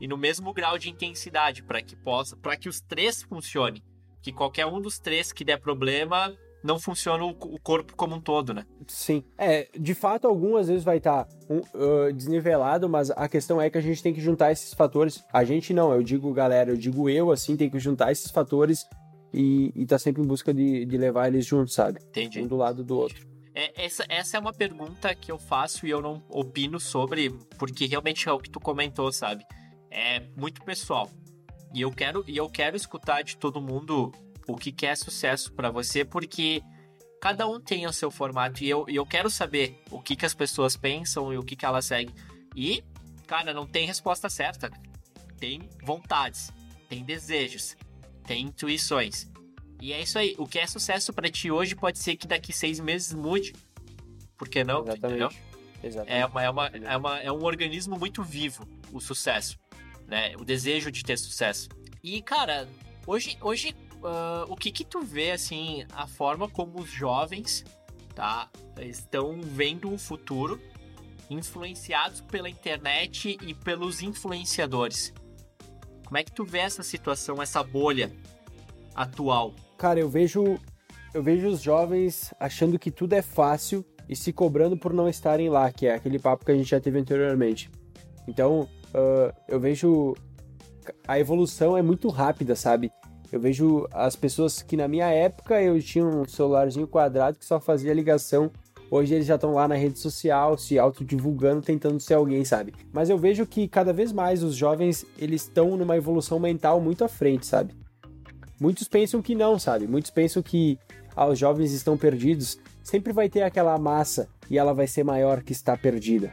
e no mesmo grau de intensidade para que possa, para que os três funcionem. Que qualquer um dos três que der problema não funciona o corpo como um todo, né? Sim. É, de fato, algumas vezes vai estar tá um, uh, desnivelado, mas a questão é que a gente tem que juntar esses fatores. A gente não, eu digo galera, eu digo eu, assim, tem que juntar esses fatores e, e tá sempre em busca de, de levar eles juntos, sabe? Entendi. Um do lado do outro. É, essa, essa é uma pergunta que eu faço e eu não opino sobre, porque realmente é o que tu comentou, sabe? É muito pessoal. E eu quero, e eu quero escutar de todo mundo o que, que é sucesso para você, porque cada um tem o seu formato e eu, eu quero saber o que, que as pessoas pensam e o que, que elas seguem. E, cara, não tem resposta certa. Tem vontades, tem desejos, tem intuições. E é isso aí. O que é sucesso para ti hoje pode ser que daqui seis meses mude. Por que não? Exatamente. Exatamente. É, uma, é, uma, é, uma, é um organismo muito vivo, o sucesso. Né? O desejo de ter sucesso. E, cara, hoje, hoje uh, o que que tu vê, assim, a forma como os jovens, tá, estão vendo o futuro influenciados pela internet e pelos influenciadores. Como é que tu vê essa situação, essa bolha atual? Cara, eu vejo eu vejo os jovens achando que tudo é fácil e se cobrando por não estarem lá, que é aquele papo que a gente já teve anteriormente. Então, uh, eu vejo a evolução é muito rápida, sabe? Eu vejo as pessoas que na minha época eu tinha um celularzinho quadrado que só fazia ligação. Hoje eles já estão lá na rede social, se autodivulgando, tentando ser alguém, sabe? Mas eu vejo que cada vez mais os jovens, eles estão numa evolução mental muito à frente, sabe? Muitos pensam que não, sabe? Muitos pensam que ah, os jovens estão perdidos. Sempre vai ter aquela massa e ela vai ser maior que está perdida.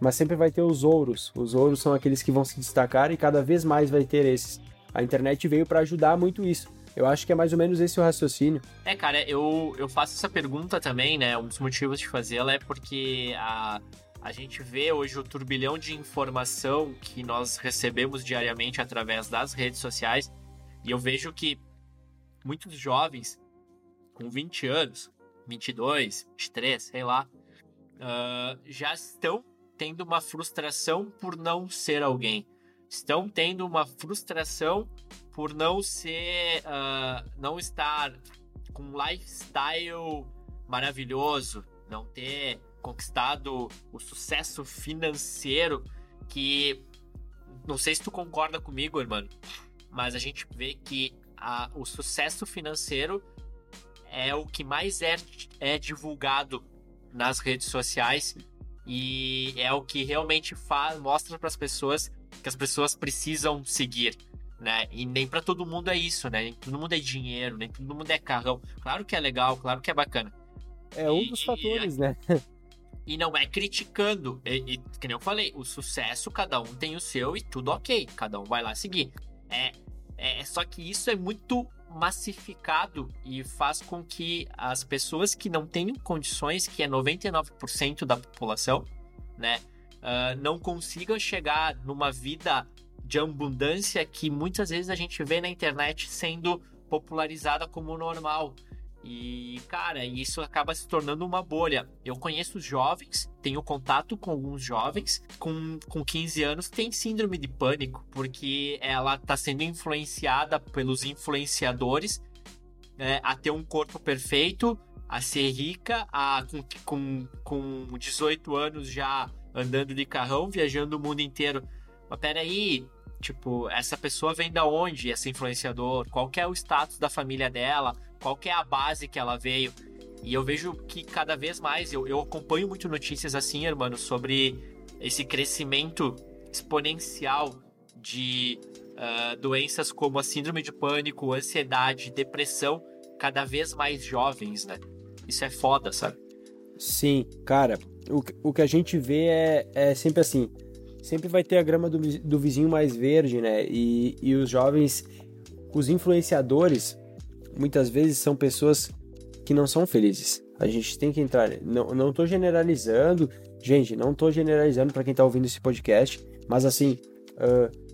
Mas sempre vai ter os ouros. Os ouros são aqueles que vão se destacar e cada vez mais vai ter esses. A internet veio para ajudar muito isso. Eu acho que é mais ou menos esse o raciocínio. É, cara, eu, eu faço essa pergunta também, né? Um dos motivos de fazê-la é porque a, a gente vê hoje o turbilhão de informação que nós recebemos diariamente através das redes sociais e eu vejo que muitos jovens com 20 anos, 22, 23, sei lá, uh, já estão tendo uma frustração por não ser alguém. Estão tendo uma frustração por não ser, uh, não estar com um lifestyle maravilhoso, não ter conquistado o sucesso financeiro que não sei se tu concorda comigo, irmão, mas a gente vê que a, o sucesso financeiro é o que mais é, é divulgado nas redes sociais e é o que realmente faz, mostra para as pessoas que as pessoas precisam seguir, né? E nem para todo mundo é isso, né? Nem todo mundo é dinheiro, nem todo mundo é carrão. Claro que é legal, claro que é bacana. É um dos fatores, e, né? E não é criticando. E, e, que nem eu falei, o sucesso, cada um tem o seu e tudo ok. Cada um vai lá seguir. É, é só que isso é muito massificado e faz com que as pessoas que não têm condições, que é 99% da população, né, uh, não consigam chegar numa vida de abundância que muitas vezes a gente vê na internet sendo popularizada como normal. E, cara, isso acaba se tornando uma bolha. Eu conheço jovens, tenho contato com alguns jovens com, com 15 anos que têm síndrome de pânico, porque ela está sendo influenciada pelos influenciadores né, a ter um corpo perfeito, a ser rica, a, com, com, com 18 anos já andando de carrão, viajando o mundo inteiro. Mas peraí, tipo, essa pessoa vem da onde, esse influenciador? Qual é o status da família dela? qual é a base que ela veio. E eu vejo que cada vez mais, eu, eu acompanho muito notícias assim, irmão, sobre esse crescimento exponencial de uh, doenças como a síndrome de pânico, ansiedade, depressão, cada vez mais jovens, né? Isso é foda, sabe? Sim, cara, o, o que a gente vê é, é sempre assim, sempre vai ter a grama do, do vizinho mais verde, né? E, e os jovens, os influenciadores, muitas vezes são pessoas que não são felizes. A gente tem que entrar. Não, não tô generalizando, gente, não tô generalizando para quem tá ouvindo esse podcast, mas assim, uh,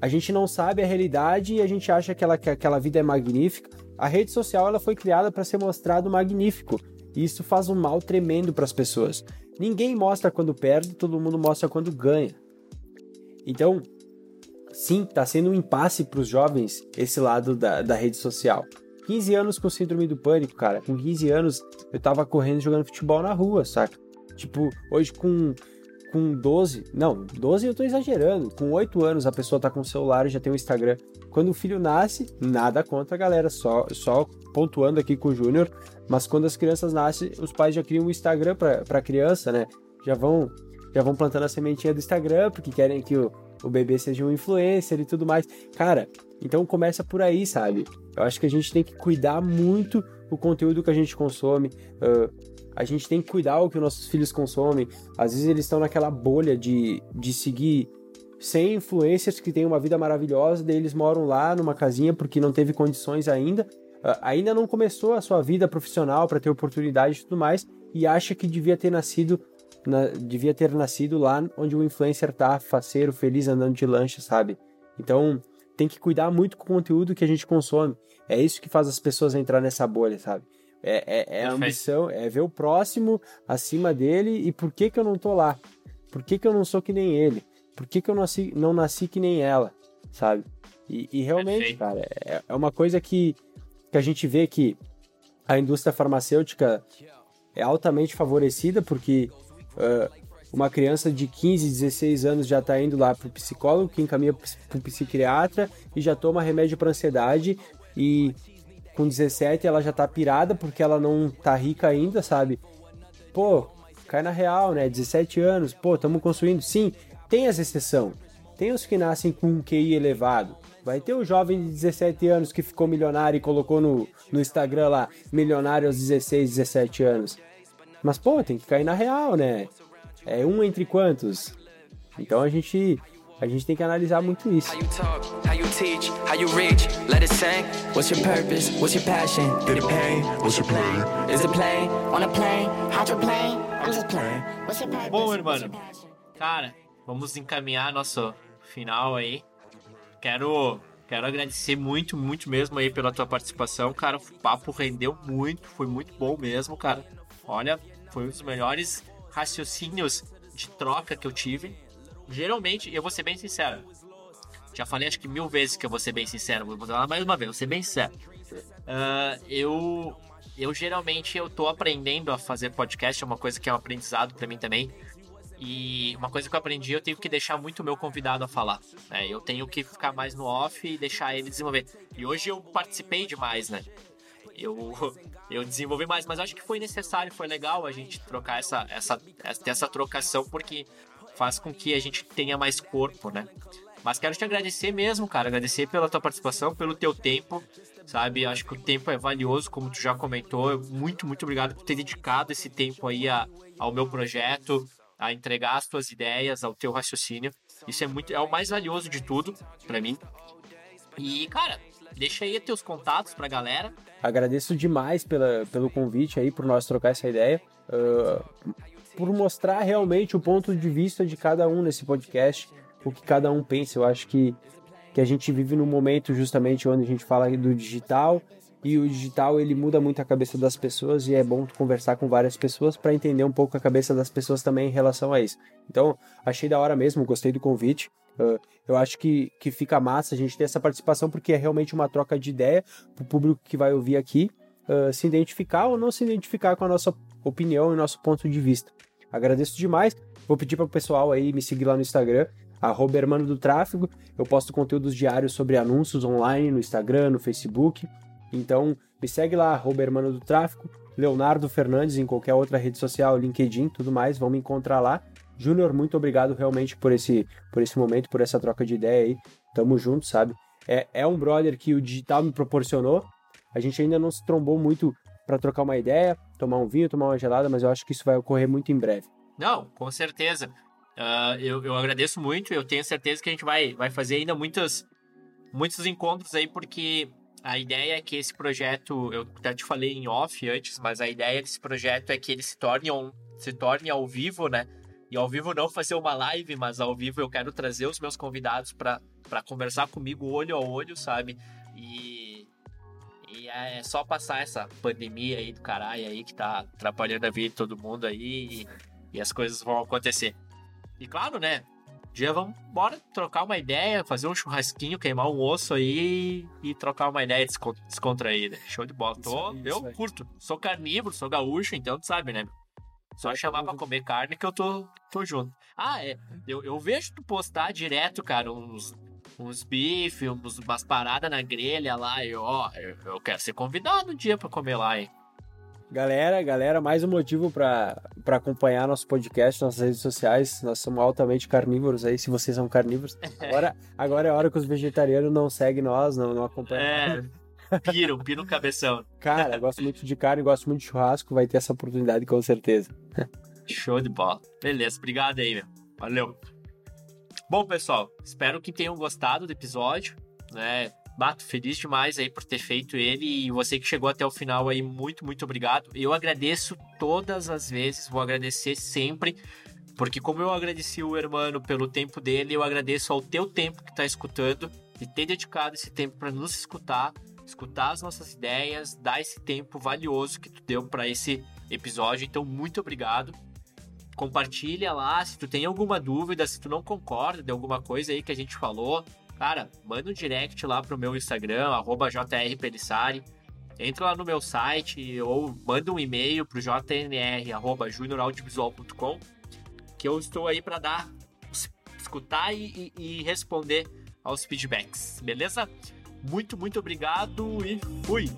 a gente não sabe a realidade e a gente acha que, ela, que aquela vida é magnífica. A rede social ela foi criada para ser mostrado magnífico. E isso faz um mal tremendo para as pessoas. Ninguém mostra quando perde, todo mundo mostra quando ganha. Então, sim, está sendo um impasse para os jovens esse lado da, da rede social. 15 anos com síndrome do pânico, cara. Com 15 anos eu tava correndo jogando futebol na rua, saca? Tipo, hoje com, com 12, não, 12 eu tô exagerando. Com 8 anos a pessoa tá com o celular e já tem um Instagram. Quando o filho nasce, nada contra, galera. Só, só pontuando aqui com o Júnior. Mas quando as crianças nascem, os pais já criam um Instagram pra, pra criança, né? Já vão, já vão plantando a sementinha do Instagram, porque querem que o, o bebê seja um influencer e tudo mais. Cara, então começa por aí, sabe? Eu acho que a gente tem que cuidar muito o conteúdo que a gente consome. Uh, a gente tem que cuidar o que os nossos filhos consomem. Às vezes eles estão naquela bolha de, de seguir 100 influencers que têm uma vida maravilhosa, daí eles moram lá numa casinha porque não teve condições ainda. Uh, ainda não começou a sua vida profissional para ter oportunidade e tudo mais, e acha que devia ter nascido na, devia ter nascido lá onde o influencer tá faceiro, feliz andando de lancha, sabe? Então, tem que cuidar muito com o conteúdo que a gente consome. É isso que faz as pessoas entrar nessa bolha, sabe? É, é, é a ambição, é ver o próximo acima dele e por que que eu não tô lá? Por que que eu não sou que nem ele? Por que que eu nasci, não nasci que nem ela, sabe? E, e realmente, Perfeito. cara, é, é uma coisa que, que a gente vê que a indústria farmacêutica é altamente favorecida porque uh, uma criança de 15, 16 anos já está indo lá para o psicólogo, que encaminha para o psiquiatra e já toma remédio para ansiedade e com 17 ela já está pirada porque ela não tá rica ainda, sabe? Pô, cai na real, né? 17 anos, pô, estamos construindo. Sim, tem as exceções. Tem os que nascem com um QI elevado. Vai ter o jovem de 17 anos que ficou milionário e colocou no, no Instagram lá, milionário aos 16, 17 anos. Mas, pô, tem que cair na real, né? É um entre quantos? Então a gente a gente tem que analisar muito isso. Bom, irmão, cara, vamos encaminhar nosso final aí. Quero Quero agradecer muito, muito mesmo aí pela tua participação, cara. O papo rendeu muito, foi muito bom mesmo, cara. Olha, foi um dos melhores raciocínios de troca que eu tive. Geralmente, eu vou ser bem sincero, Já falei acho que mil vezes que eu vou ser bem sincero, vou falar mais uma vez, vou ser bem sincero. Uh, eu, eu geralmente eu tô aprendendo a fazer podcast, é uma coisa que é um aprendizado para mim também. E uma coisa que eu aprendi, eu tenho que deixar muito o meu convidado a falar. Né? Eu tenho que ficar mais no off e deixar ele desenvolver. E hoje eu participei demais, né? Eu, (laughs) eu desenvolvi mais, mas acho que foi necessário, foi legal a gente trocar essa, essa, ter essa trocação, porque faz com que a gente tenha mais corpo, né? Mas quero te agradecer mesmo, cara. Agradecer pela tua participação, pelo teu tempo, sabe? Acho que o tempo é valioso, como tu já comentou. Muito, muito obrigado por ter dedicado esse tempo aí a, ao meu projeto, a entregar as tuas ideias, ao teu raciocínio. Isso é muito, é o mais valioso de tudo para mim. E, cara, deixa aí teus contatos pra galera. Agradeço demais pela, pelo convite aí, por nós trocar essa ideia. Uh, por mostrar realmente o ponto de vista de cada um nesse podcast, o que cada um pensa. Eu acho que, que a gente vive num momento justamente onde a gente fala do digital e o digital ele muda muito a cabeça das pessoas e é bom conversar com várias pessoas para entender um pouco a cabeça das pessoas também em relação a isso. Então, achei da hora mesmo, gostei do convite. Uh, eu acho que, que fica massa a gente ter essa participação porque é realmente uma troca de ideia para o público que vai ouvir aqui uh, se identificar ou não se identificar com a nossa opinião e nosso ponto de vista. Agradeço demais. Vou pedir para o pessoal aí me seguir lá no Instagram, arroba Hermano do Tráfego. Eu posto conteúdos diários sobre anúncios online no Instagram, no Facebook. Então, me segue lá, arroba Hermano do Tráfico, Leonardo Fernandes em qualquer outra rede social, LinkedIn, tudo mais, vão me encontrar lá. Júnior, muito obrigado realmente por esse, por esse momento, por essa troca de ideia aí. Tamo junto, sabe? É, é um brother que o digital me proporcionou. A gente ainda não se trombou muito para trocar uma ideia, tomar um vinho, tomar uma gelada, mas eu acho que isso vai ocorrer muito em breve. Não, com certeza. Uh, eu, eu agradeço muito, eu tenho certeza que a gente vai, vai fazer ainda muitos, muitos encontros aí, porque a ideia é que esse projeto, eu até te falei em off antes, mas a ideia desse projeto é que ele se torne, um, se torne ao vivo, né? E ao vivo não fazer uma live, mas ao vivo eu quero trazer os meus convidados para conversar comigo olho a olho, sabe? E, e é só passar essa pandemia aí do caralho aí que tá atrapalhando a vida de todo mundo aí e, e as coisas vão acontecer. E claro, né? Dia vamos bora trocar uma ideia, fazer um churrasquinho, queimar um osso aí e trocar uma ideia descontraída. Show de bola. Tô, isso, eu curto. Sou carnívoro, sou gaúcho, então tu sabe, né? Só chamar pra comer carne que eu tô, tô junto. Ah, é. Eu, eu vejo tu postar direto, cara, uns, uns bife, uns, umas paradas na grelha lá. E ó, eu, eu quero ser convidado um dia pra comer lá, hein? Galera, galera, mais um motivo para acompanhar nosso podcast, nossas redes sociais. Nós somos altamente carnívoros aí, se vocês são carnívoros. Agora, agora é a hora que os vegetarianos não seguem nós, não, não acompanham. É, piro, piro cabeção. Cara, gosto muito de carne, gosto muito de churrasco, vai ter essa oportunidade com certeza. Show de bola. Beleza, obrigado aí, meu. Valeu. Bom, pessoal, espero que tenham gostado do episódio, né? Bato, feliz demais aí por ter feito ele e você que chegou até o final aí, muito, muito obrigado. Eu agradeço todas as vezes, vou agradecer sempre, porque como eu agradeci o hermano pelo tempo dele, eu agradeço ao teu tempo que tá escutando e ter dedicado esse tempo para nos escutar, escutar as nossas ideias, dar esse tempo valioso que tu deu para esse episódio. Então, muito obrigado. Compartilha lá se tu tem alguma dúvida, se tu não concorda de alguma coisa aí que a gente falou, cara, manda um direct lá pro meu Instagram, arroba jrpelissari. Entra lá no meu site ou manda um e-mail pro junioraudiovisual.com que eu estou aí para dar, escutar e, e, e responder aos feedbacks, beleza? Muito, muito obrigado e fui!